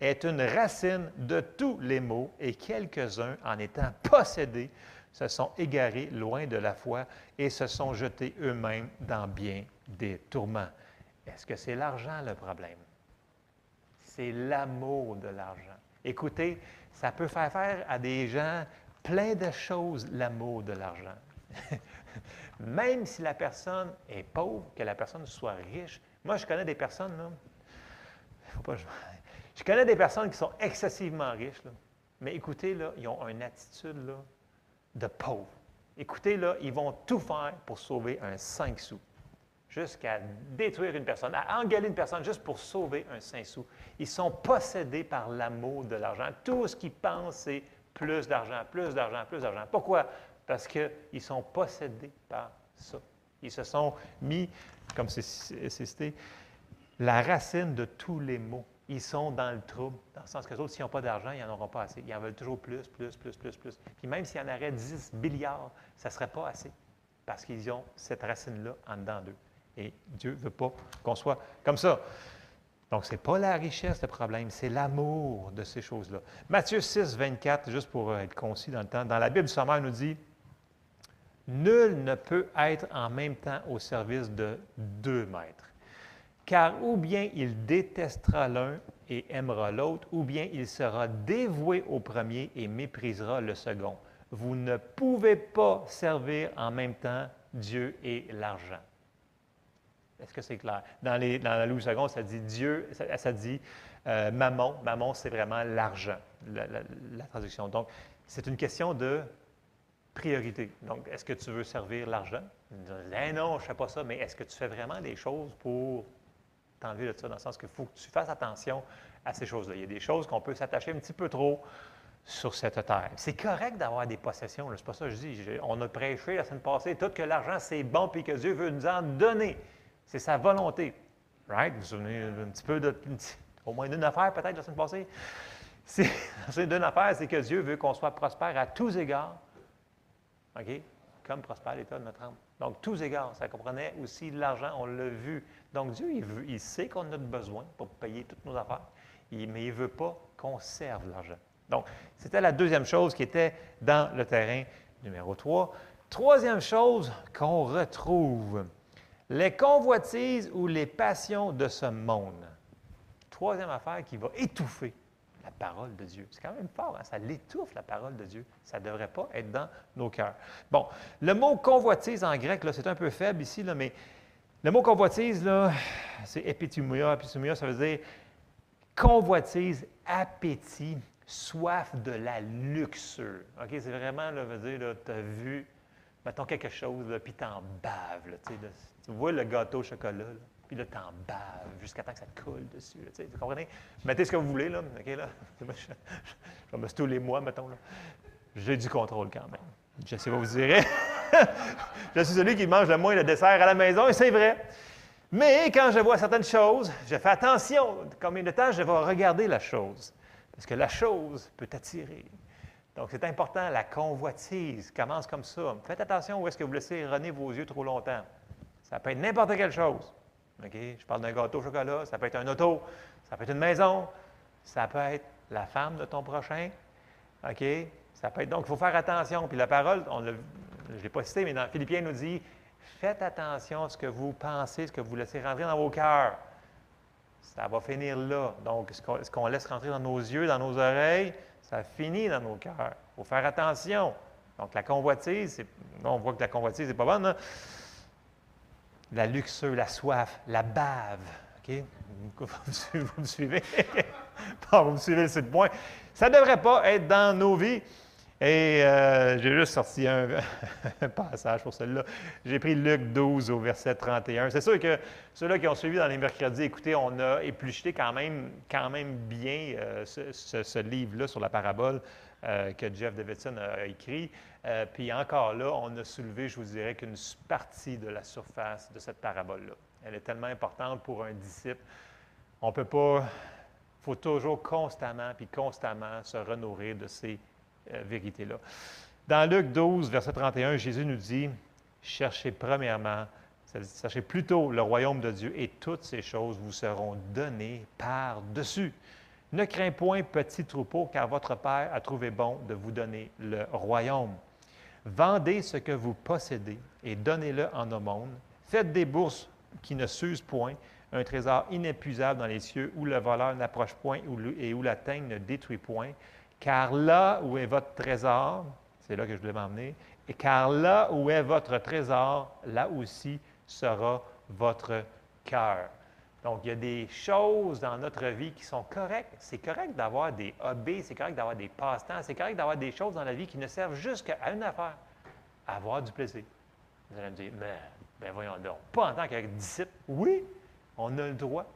est une racine de tous les maux, et quelques-uns, en étant possédés, se sont égarés loin de la foi et se sont jetés eux-mêmes dans bien des tourments. Est-ce que c'est l'argent le problème? C'est l'amour de l'argent. Écoutez, ça peut faire faire à des gens plein de choses l'amour de l'argent. (laughs) Même si la personne est pauvre, que la personne soit riche. Moi, je connais des personnes, là, faut pas, (laughs) je, connais des personnes qui sont excessivement riches, mais écoutez, là, ils ont une attitude là, de pauvre. Écoutez, là, ils vont tout faire pour sauver un 5 sous, jusqu'à détruire une personne, à engueuler une personne juste pour sauver un 5 sous. Ils sont possédés par l'amour de l'argent. Tout ce qu'ils pensent, c'est plus d'argent, plus d'argent, plus d'argent. Pourquoi? Parce qu'ils sont possédés par ça. Ils se sont mis, comme c'est cité, la racine de tous les maux. Ils sont dans le trouble, dans le sens que les autres, s'ils n'ont pas d'argent, ils n'en auront pas assez. Ils en veulent toujours plus, plus, plus, plus, plus. Puis même s'il y en aurait 10 milliards, ça ne serait pas assez, parce qu'ils ont cette racine-là en dedans d'eux. Et Dieu ne veut pas qu'on soit comme ça. Donc, ce n'est pas la richesse le problème, c'est l'amour de ces choses-là. Matthieu 6, 24, juste pour être concis dans le temps, dans la Bible, sommaire nous dit Nul ne peut être en même temps au service de deux maîtres. Car ou bien il détestera l'un et aimera l'autre, ou bien il sera dévoué au premier et méprisera le second. Vous ne pouvez pas servir en même temps Dieu et l'argent. Est-ce que c'est clair? Dans, dans Louis II, ça dit Dieu, ça, dit euh, mammon. Mammon, c'est vraiment l'argent, la, traduction. Donc, c'est une question de priorité. Donc, est-ce que tu veux servir l'argent? Eh non, je ne fais pas ça, mais est-ce que tu fais vraiment des choses pour t'enlever de ça, dans le sens qu'il faut que tu fasses attention à ces choses-là? Il y a des choses qu'on peut s'attacher un petit peu trop sur cette terre. C'est correct d'avoir des possessions, c'est pas ça que je dis. On a prêché la semaine passée, tout que l'argent c'est bon puis que Dieu veut nous en donner. C'est sa volonté. Right? Vous vous souvenez un petit peu de, au moins d'une affaire peut-être la semaine passée? C'est (laughs) d'une affaire, c'est que Dieu veut qu'on soit prospère à tous égards. OK? Comme prospère l'état de notre âme. Donc, tous égards, ça comprenait aussi l'argent, on l'a vu. Donc, Dieu, il, sait qu'on a besoin pour payer toutes nos affaires, mais il ne veut pas qu'on serve l'argent. Donc, c'était la deuxième chose qui était dans le terrain numéro 3. Troisième chose qu'on retrouve, les convoitises ou les passions de ce monde. Troisième affaire qui va étouffer la parole de Dieu. C'est quand même fort, hein? ça l'étouffe la parole de Dieu. Ça ne devrait pas être dans nos cœurs. Bon, le mot convoitise en grec, c'est un peu faible ici, mais le mot convoitise, c'est épithumia. Épithumia, ça veut dire convoitise, appétit, soif de la luxure. OK? C'est vraiment, là, veut dire, tu as vu, mettons quelque chose, puis tu en baves. tu vois le gâteau au chocolat, puis là, tu en baves jusqu'à temps que ça te coule dessus. vous comprenez? Mettez ce que vous voulez, là. OK, là? (laughs) Je, me tous les mois, mettons. Là. J'ai du contrôle quand même. Je sais pas vous direz. (laughs) je suis celui qui mange le moins de dessert à la maison, et c'est vrai. Mais quand je vois certaines choses, je fais attention combien de temps je vais regarder la chose? Parce que la chose peut attirer. Donc, c'est important, la convoitise commence comme ça. Faites attention où est-ce que vous laissez runner vos yeux trop longtemps. Ça peut être n'importe quelle chose. Je parle d'un gâteau au chocolat, ça peut être un auto, ça peut être une maison, ça peut être la femme de ton prochain. Ça peut être, donc, il faut faire attention. Puis la parole, je ne l'ai pas cité, mais dans Philippiens, nous dit Faites attention à ce que vous pensez, ce que vous laissez rentrer dans vos cœurs. Ça va finir là. Donc, ce qu'on laisse rentrer dans nos yeux, dans nos oreilles, ça finit dans nos cœurs. Il faut faire attention. Donc, la convoitise, on voit que la convoitise n'est pas bonne. Hein? La luxure, la soif, la bave. Vous me suivez? (laughs) vous me suivez? Le point. Ça ne devrait pas être dans nos vies. Et euh, j'ai juste sorti un, (laughs) passage pour celle-là. J'ai pris Luc 12 au verset 31. C'est sûr que ceux-là qui ont suivi dans les mercredis, écoutez, on a épluché quand même, quand même bien euh, ce, livre-là sur la parabole euh, que Jeff Davidson a écrit. puis encore là, on a soulevé, je vous dirais, qu'une partie de la surface de cette parabole-là. Elle est tellement importante pour un disciple. On ne peut pas, il faut toujours constamment, puis constamment se renourrir de ces euh, vérité-là. Dans Luc 12, verset 31, Jésus nous dit, cherchez premièrement, cherchez plutôt le royaume de Dieu et toutes ces choses vous seront données par-dessus. Ne crains point, petit troupeau, car votre Père a trouvé bon de vous donner le royaume. Vendez ce que vous possédez et donnez-le en aumône. Faites des bourses qui ne s'usent point, un trésor inépuisable dans les cieux où le voleur n'approche point et où la teigne ne détruit point. Car là où est votre trésor, c'est là que je voulais m'emmener, et car là où est votre trésor, là aussi sera votre cœur. Donc, il y a des choses dans notre vie qui sont correctes. C'est correct d'avoir des hobbies, c'est correct d'avoir des passe-temps, c'est correct d'avoir des choses dans la vie qui ne servent juste qu'à une affaire, avoir du plaisir. Vous allez me dire, mais ben voyons donc, pas en tant qu'un disciple. Oui, on a le droit.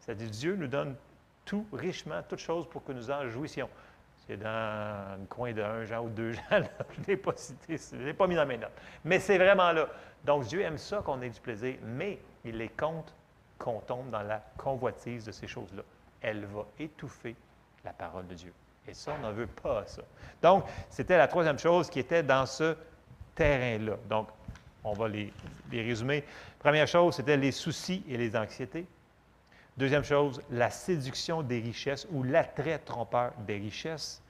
C'est-à-dire, Dieu nous donne tout richement, toutes choses pour que nous en jouissions. C'est dans le coin de un Jean ou deux (laughs) Jean. je ne l'ai pas cité, je ne l'ai pas mis dans mes notes. Mais c'est vraiment là. Donc, Dieu aime ça qu'on ait du plaisir, mais il est contre qu'on tombe dans la convoitise de ces choses-là. Elle va étouffer la parole de Dieu. Et ça, on n'en veut pas ça. Donc, c'était la troisième chose qui était dans ce terrain-là. Donc, on va les, les résumer. Première chose, c'était les soucis et les anxiétés. Deuxième chose, la séduction des richesses ou l'attrait trompeur des richesses.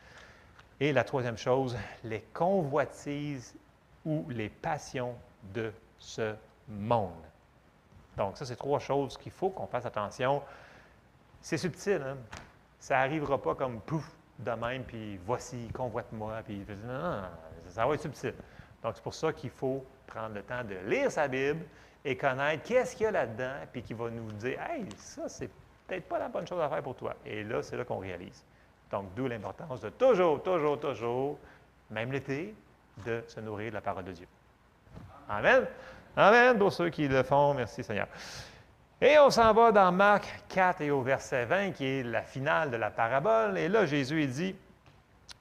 Et la troisième chose, les convoitises ou les passions de ce monde. Donc, ça, c'est trois choses qu'il faut qu'on fasse attention. C'est subtil, hein? Ça n'arrivera pas comme pouf, de même, puis voici, convoite-moi, puis non, non, ça va être subtil. Donc, c'est pour ça qu'il faut prendre le temps de lire sa Bible et connaître qu'est-ce qu'il y a là-dedans, puis qui va nous dire Hey, ça, c'est peut-être pas la bonne chose à faire pour toi. Et là, c'est là qu'on réalise. Donc, d'où l'importance de toujours, toujours, toujours, même l'été, de se nourrir de la parole de Dieu. Amen. Amen pour ceux qui le font. Merci Seigneur. Et on s'en va dans Marc 4 et au verset 20, qui est la finale de la parabole. Et là, Jésus dit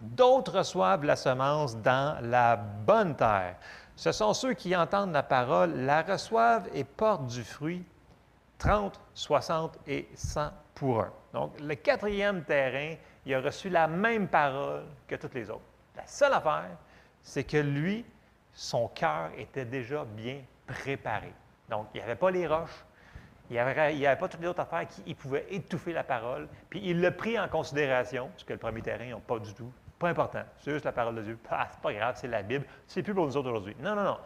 D'autres reçoivent la semence dans la bonne terre. Ce sont ceux qui entendent la parole, la reçoivent et portent du fruit 30, 60 et 100 pour un. Donc, le quatrième terrain, il a reçu la même parole que toutes les autres. La seule affaire, c'est que lui, son cœur était déjà bien préparé. Donc, il n'y avait pas les roches, il n'y avait, pas toutes les autres affaires qui pouvaient étouffer la parole. Puis il l'a pris en considération, ce que le premier terrain n'a pas du tout. Pas important. C'est juste la parole de Dieu. Ah, c'est pas grave, c'est la Bible. C'est plus pour nous autres aujourd'hui. Non, non, non.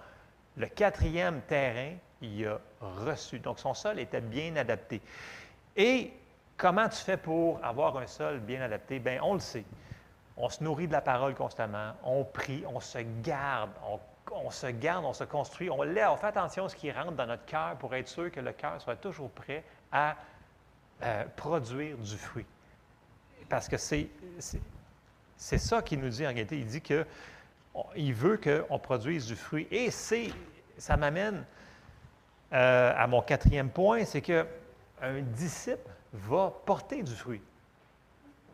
Le quatrième terrain, il a reçu. Donc, son sol était bien adapté. Et comment tu fais pour avoir un sol bien adapté? Bien, on le sait. On se nourrit de la parole constamment, on prie, on se garde, on, se garde, on se construit, on, on fait attention à ce qui rentre dans notre cœur pour être sûr que le cœur soit toujours prêt à euh, produire du fruit. Parce que c'est c'est ça qu'il nous dit en réalité. Il dit qu'il veut qu'on produise du fruit. Et ça m'amène euh, à mon quatrième point, c'est qu'un disciple va porter du fruit.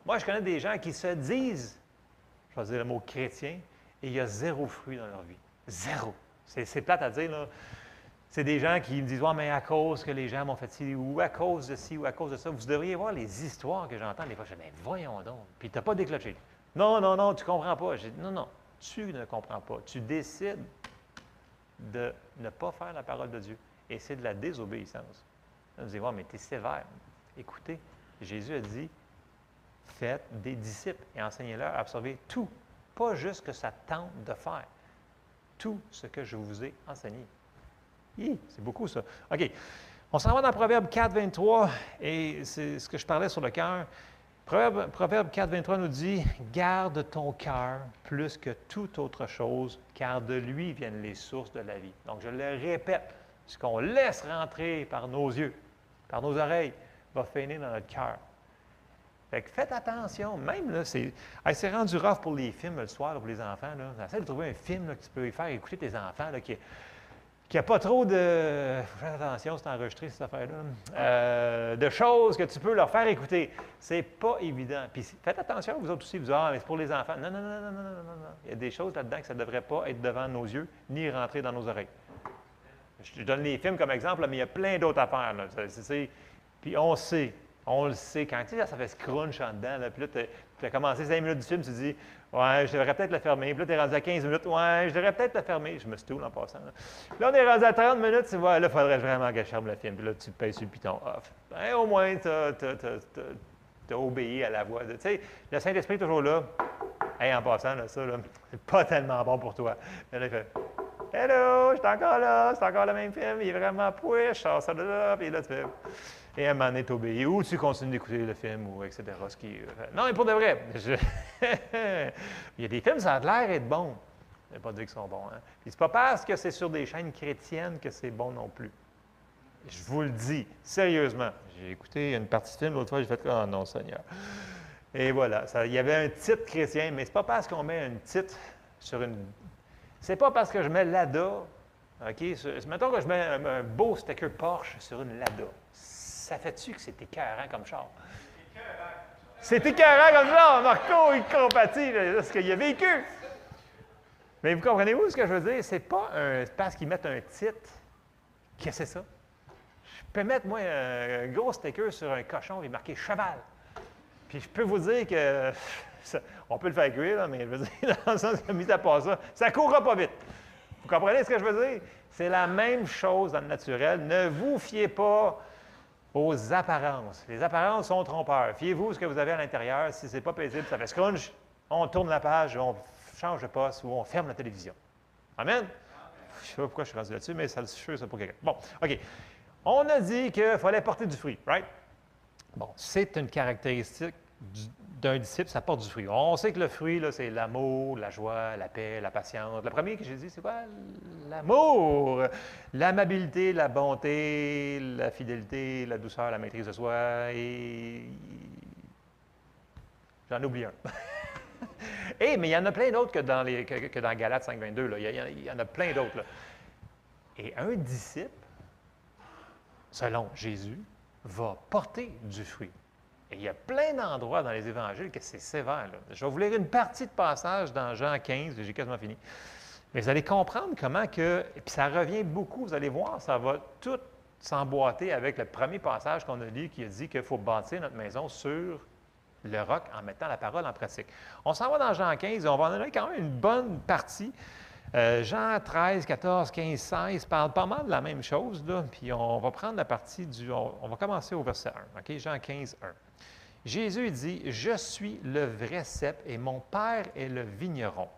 Moi, je connais des gens qui se disent, je vais dire le mot chrétien, et il y a zéro fruit dans leur vie. Zéro. C'est plate à dire, là. C'est des gens qui me disent Ouais, mais à cause que les gens m'ont fait ci, ou à cause de ci, ou à cause de ça. Vous devriez voir les histoires que j'entends des fois. Je dis Mais voyons donc. Puis tu n'as pas déclenché. Non, non, non, tu ne comprends pas. non, non, tu ne comprends pas. Tu décides de ne pas faire la parole de Dieu. Et c'est de la désobéissance. Vous allez mais tu es sévère. Écoutez, Jésus a dit Faites des disciples et enseignez-leur à absorber tout, pas juste ce que ça tente de faire, tout ce que je vous ai enseigné. C'est beaucoup ça. OK. On s'en va dans Proverbe 4, 23, et c'est ce que je parlais sur le cœur. Proverbe, Proverbe 4, 23 nous dit Garde ton cœur plus que toute autre chose, car de lui viennent les sources de la vie. Donc, je le répète ce qu'on laisse rentrer par nos yeux, par nos oreilles, va finir dans notre cœur. Fait que faites attention, même là, c'est, rendu rough pour les films le soir pour les enfants. Là. De trouver un film là, qui peut faire écouter tes enfants, là, qui, qu'il a pas trop de. Fais attention, c'est enregistré cette affaire-là. Euh, de choses que tu peux leur faire écouter. C'est pas évident. Puis faites attention, vous autres aussi, vous ah, mais c'est pour les enfants. Non, non, non, non, non, non, non. Il y a des choses là-dedans que ça ne devrait pas être devant nos yeux, ni rentrer dans nos oreilles. Je donne les films comme exemple, mais il y a plein d'autres affaires. Là. puis on sait, on le sait. Quand tu sais, ça fait scrunch en dedans, là, puis là, tu as commencé cinq minutes du film, tu te dis Ouais, je devrais peut-être le fermer. Puis là, tu es rendu à 15 minutes. Ouais, je devrais peut-être le fermer. Je me suis en passant. Là. on est rendu à 30 minutes. Tu vois, là, il faudrait vraiment que je ferme le film. Puis là, tu payes sur le piton off. Ben, au moins, tu as, obéi à la voix. Tu sais, le Saint-Esprit est toujours là. Hey, en passant, là, ça, là, c'est pas tellement bon pour toi. là, il fait Hello, je suis encore là, c'est encore le même film, il est vraiment push, je sors ça de là, puis là, tu fais et à un moment donné, obéi, ou tu continues d'écouter le film, ou etc. Euh, non, mais pour de vrai, (laughs) il y a des films, ça a l'air d'être bon. Je ne pas dire qu'ils sont bons. Hein? Puis c'est pas parce que c'est sur des chaînes chrétiennes que c'est bon non plus. Je vous le dis, sérieusement. J'ai écouté une partie de film l'autre fois, j'ai fait Oh non, Seigneur. Et voilà, il y avait un titre chrétien, mais c'est pas parce qu'on met un titre sur une. C'est pas parce que je mets Lada, OK? Mettons que je mets un beau sticker Porsche sur une Lada ça fait-tu que c'est écœurant comme char? C'est écœurant comme char. Marco, il compatit ce qu'il a vécu. Mais vous comprenez-vous ce que je veux dire? C'est pas parce qu'ils mettent un titre que c'est ça. Je peux mettre, moi, un gros sticker sur un cochon et marquer cheval. Puis je peux vous dire que on peut le faire cuire, mais je veux dire, (laughs) dans le sens que, mis à part ça, ça ne courra pas vite. Vous comprenez ce que je veux dire? C'est la même chose dans le naturel. Ne vous fiez pas aux apparences. Les apparences sont trompeurs. Fiez-vous ce que vous avez à l'intérieur. Si ce n'est pas paisible, ça fait scrunch, on tourne la page, on change de poste ou on ferme la télévision. Amen? Je ne sais pas pourquoi je suis rendu là-dessus, mais ça le sûr, ça pour quelqu'un. Bon, OK. On a dit qu'il fallait porter du fruit, right? Bon, c'est une caractéristique d'un disciple, ça porte du fruit. On sait que le fruit, c'est l'amour, la joie, la paix, la patience. Le premier que j'ai dit, c'est quoi? L'amour, l'amabilité, la bonté, la fidélité, la douceur, la maîtrise de soi. Et j'en oublie un. (laughs) Et, mais il y en a plein d'autres que dans, les, que, dans Galates 5.22. Il, il y en a plein d'autres. Et un disciple, selon Jésus, va porter du fruit il y a plein d'endroits dans les évangiles que c'est sévère. Je vais vous lire une partie de passage dans Jean 15, j'ai quasiment fini. Mais vous allez comprendre comment que, et puis ça revient beaucoup, vous allez voir, ça va tout s'emboîter avec le premier passage qu'on a lu qui a dit qu'il faut bâtir notre maison sur le roc en mettant la parole en pratique. On s'en va dans Jean 15 et on va en donner quand même une bonne partie. Euh, Jean 13, 14, 15, 16 parle pas mal de la même chose, là, puis on va prendre la partie du. On, va commencer au verset 1. OK? Jean 15, 1. Jésus dit, Je suis le vrai cep et mon Père est le vigneron.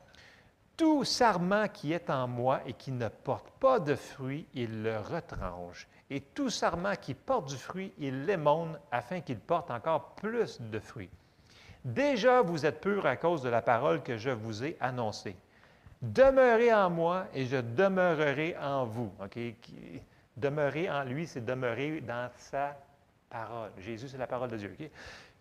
Tout sarment qui est en moi et qui ne porte pas de fruit, il le retranche. Et tout sarment qui porte du fruit, il l'émonde afin qu'il porte encore plus de fruits. Déjà, vous êtes purs à cause de la parole que je vous ai annoncée. Demeurez en moi et je demeurerai en vous. Demeurer en lui, c'est demeurer dans sa parole. Jésus, c'est la parole de Dieu.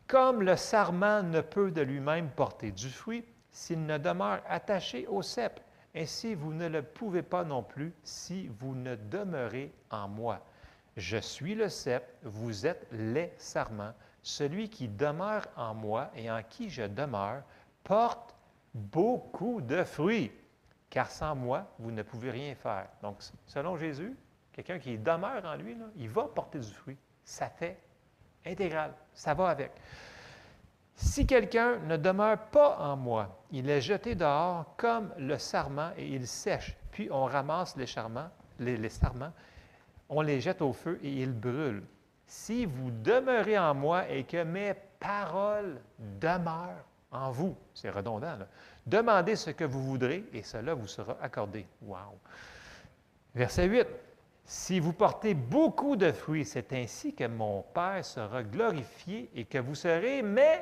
Comme le sarment ne peut de lui-même porter du fruit s'il ne demeure attaché au cep, ainsi vous ne le pouvez pas non plus si vous ne demeurez en moi. Je suis le cep, vous êtes les sarments. Celui qui demeure en moi et en qui je demeure porte beaucoup de fruits, car sans moi, vous ne pouvez rien faire. Donc, selon Jésus, quelqu'un qui demeure en lui, il va porter du fruit. Ça fait intégral. Ça va avec. Si quelqu'un ne demeure pas en moi, il est jeté dehors comme le sarment et il sèche. Puis on ramasse les, sarments, on les jette au feu et ils brûlent. Si vous demeurez en moi et que mes paroles demeurent en vous, c'est redondant, demandez ce que vous voudrez et cela vous sera accordé. Wow! Verset 8. Si vous portez beaucoup de fruits, c'est ainsi que mon Père sera glorifié et que vous serez mes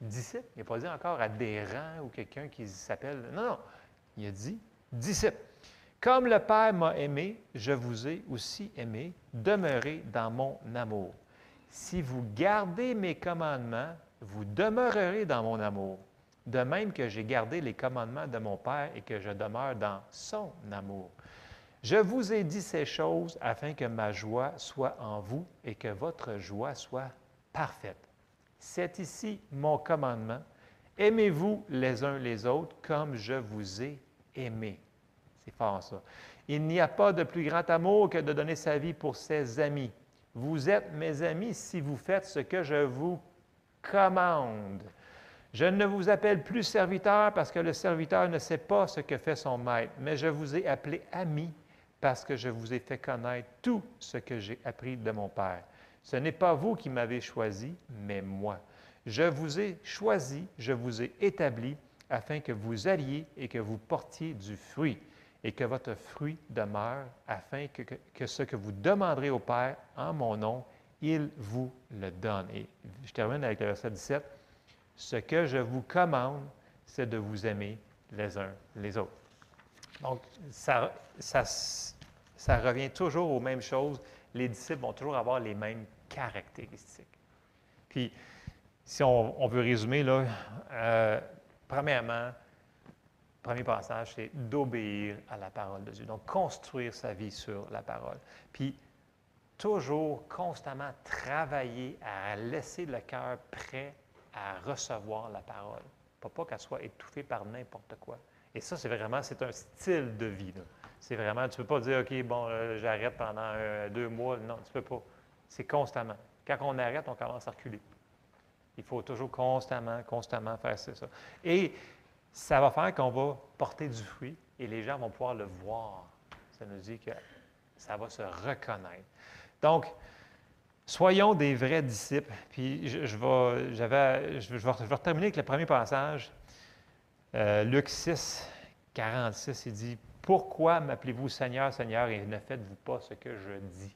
disciples. Il n'a pas dit encore adhérent ou quelqu'un qui s'appelle. Non, non. Il a dit disciple. Comme le Père m'a aimé, je vous ai aussi aimé. Demeurez dans mon amour. Si vous gardez mes commandements, vous demeurerez dans mon amour. De même que j'ai gardé les commandements de mon Père et que je demeure dans son amour. Je vous ai dit ces choses afin que ma joie soit en vous et que votre joie soit parfaite. C'est ici mon commandement. Aimez-vous les uns les autres comme je vous ai aimé. C'est fort ça. Il n'y a pas de plus grand amour que de donner sa vie pour ses amis. Vous êtes mes amis si vous faites ce que je vous commande. Je ne vous appelle plus serviteur parce que le serviteur ne sait pas ce que fait son maître, mais je vous ai appelé ami parce que je vous ai fait connaître tout ce que j'ai appris de mon Père. Ce n'est pas vous qui m'avez choisi, mais moi. Je vous ai choisi, je vous ai établi afin que vous alliez et que vous portiez du fruit et que votre fruit demeure, afin que, ce que vous demanderez au Père en mon nom, il vous le donne. Et je termine avec le verset 17. Ce que je vous commande, c'est de vous aimer les uns les autres. Donc, ça, revient toujours aux mêmes choses. Les disciples vont toujours avoir les mêmes caractéristiques. Puis, si on, veut résumer, là, euh, premièrement, premier passage, c'est d'obéir à la parole de Dieu. Donc, construire sa vie sur la parole. Puis, toujours, constamment travailler à laisser le cœur prêt à recevoir la parole. Pas, pas qu'elle soit étouffée par n'importe quoi. Et ça, c'est vraiment, c'est un style de vie. C'est vraiment, tu ne peux pas dire, OK, bon, euh, j'arrête pendant deux mois. Non, tu ne peux pas. C'est constamment. Quand on arrête, on commence à reculer. Il faut toujours constamment, constamment faire ça. Et ça va faire qu'on va porter du fruit et les gens vont pouvoir le voir. Ça nous dit que ça va se reconnaître. Donc, soyons des vrais disciples. Puis je, vais, j'avais, je, vais, terminer avec le premier passage. Euh, Luc 6, 46, il dit pourquoi m'appelez-vous Seigneur, Seigneur, et ne faites-vous pas ce que je dis?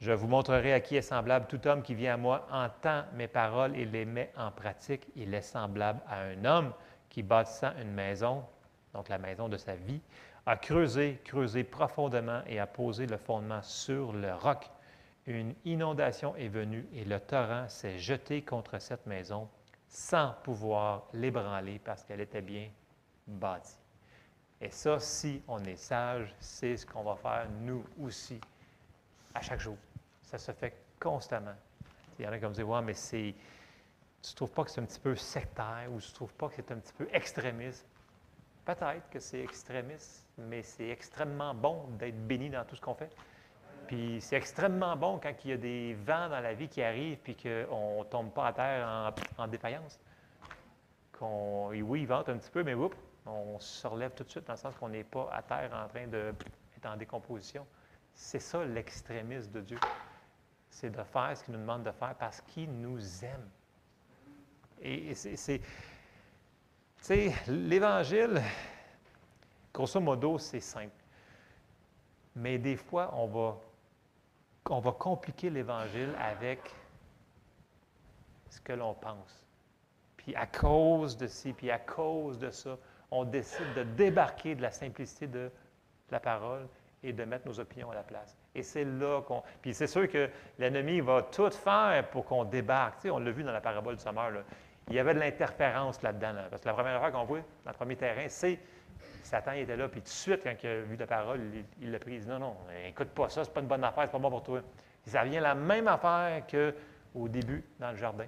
Je vous montrerai à qui est semblable tout homme qui vient à moi, entend mes paroles et les met en pratique. Il est semblable à un homme qui, bâtissant une maison, donc la maison de sa vie, a creusé, creusé profondément et a posé le fondement sur le roc. Une inondation est venue et le torrent s'est jeté contre cette maison sans pouvoir l'ébranler parce qu'elle était bien bâtie. Et ça, si on est sage, c'est ce qu'on va faire nous aussi à chaque jour. Ça se fait constamment. Il y en a qui vont dire Ouais, mais c'est. Tu ne trouves pas que c'est un petit peu sectaire ou tu ne trouves pas que c'est un petit peu extrémiste? Peut-être que c'est extrémiste, mais c'est extrêmement bon d'être béni dans tout ce qu'on fait. Puis c'est extrêmement bon quand il y a des vents dans la vie qui arrivent puis qu'on ne tombe pas à terre en, défaillance. Qu'on, oui, il vente un petit peu, mais oups, on se relève tout de suite dans le sens qu'on n'est pas à terre en train d'être en décomposition. C'est ça l'extrémisme de Dieu. C'est de faire ce qu'il nous demande de faire parce qu'il nous aime. Et, c'est. Tu sais, l'Évangile, grosso modo, c'est simple. Mais des fois, on va, on va compliquer l'Évangile avec ce que l'on pense. Puis à cause de ci, puis à cause de ça, on décide de débarquer de la simplicité de la parole et de mettre nos opinions à la place. Et c'est là qu'on. Puis c'est sûr que l'ennemi va tout faire pour qu'on débarque. Tu sais, on l'a vu dans la parabole du sommeur. Il y avait de l'interférence là-dedans. Parce que la première fois qu'on voit dans le premier terrain, c'est Satan était là, puis tout de suite, quand il a vu la parole, il l'a prise. Non, non, écoute pas ça, c'est pas une bonne affaire, c'est pas bon pour toi. Ça vient la même affaire qu'au début, dans le jardin.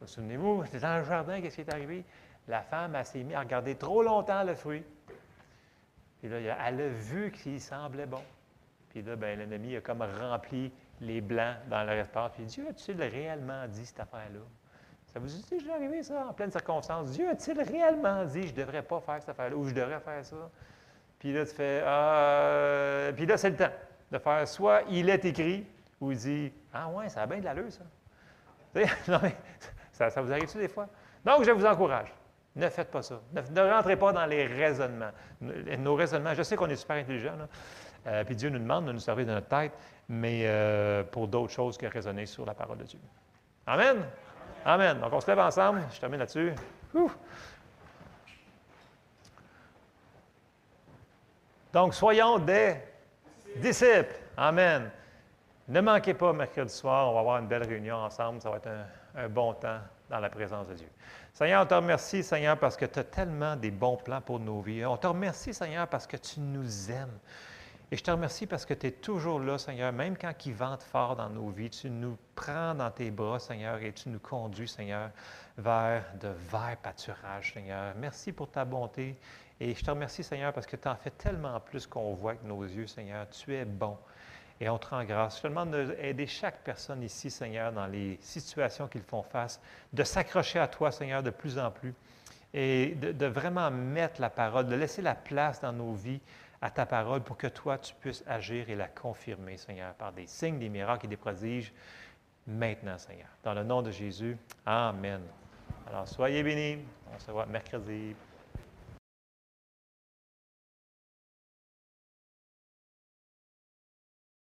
Vous, souvenez-vous, (laughs) dans le jardin, qu'est-ce qui est arrivé? La femme, elle s'est mise à regarder trop longtemps le fruit. Puis là, elle a vu qu'il semblait bon. Puis là, ben, l'ennemi a comme rempli les blancs dans leur espace. Puis Dieu a-t-il réellement dit cette affaire-là? Ça vous dit, je arrivé ça? En pleine circonstance. Dieu a-t-il réellement dit, je ne devrais pas faire cette affaire-là ou je devrais faire ça? Puis là, tu fais, ah, puis là, c'est le temps de faire soit il est écrit ou il dit, ah ouais, ça a bien de l'allure, ça. (laughs) ça, ça vous arrive-tu des fois? Donc, je vous encourage. Ne faites pas ça. Ne, rentrez pas dans les raisonnements. Nos raisonnements, je sais qu'on est super intelligents, euh, puis Dieu nous demande de nous servir de notre tête, mais euh, pour d'autres choses que raisonner sur la parole de Dieu. Amen. Amen. Donc, on se lève ensemble. Je termine là-dessus. Donc, soyons des disciples. Amen. Ne manquez pas mercredi soir. On va avoir une belle réunion ensemble. Ça va être un, bon temps dans la présence de Dieu. Seigneur, on te remercie, Seigneur, parce que tu as tellement des bons plans pour nos vies. On te remercie, Seigneur, parce que tu nous aimes. Et je te remercie parce que tu es toujours là, Seigneur, même quand il vente fort dans nos vies, tu nous prends dans tes bras, Seigneur, et tu nous conduis, Seigneur, vers de verts pâturages, Seigneur. Merci pour ta bonté. Et je te remercie, Seigneur, parce que tu en fais tellement plus qu'on voit avec nos yeux, Seigneur. Tu es bon. Et on te rend grâce. Je te demande d'aider chaque personne ici, Seigneur, dans les situations qu'ils font face, de s'accrocher à toi, Seigneur, de plus en plus et de, de, vraiment mettre la parole, de laisser la place dans nos vies à ta parole pour que toi, tu puisses agir et la confirmer, Seigneur, par des signes, des miracles et des prodiges maintenant, Seigneur. Dans le nom de Jésus, Amen. Alors, soyez bénis. On se voit mercredi.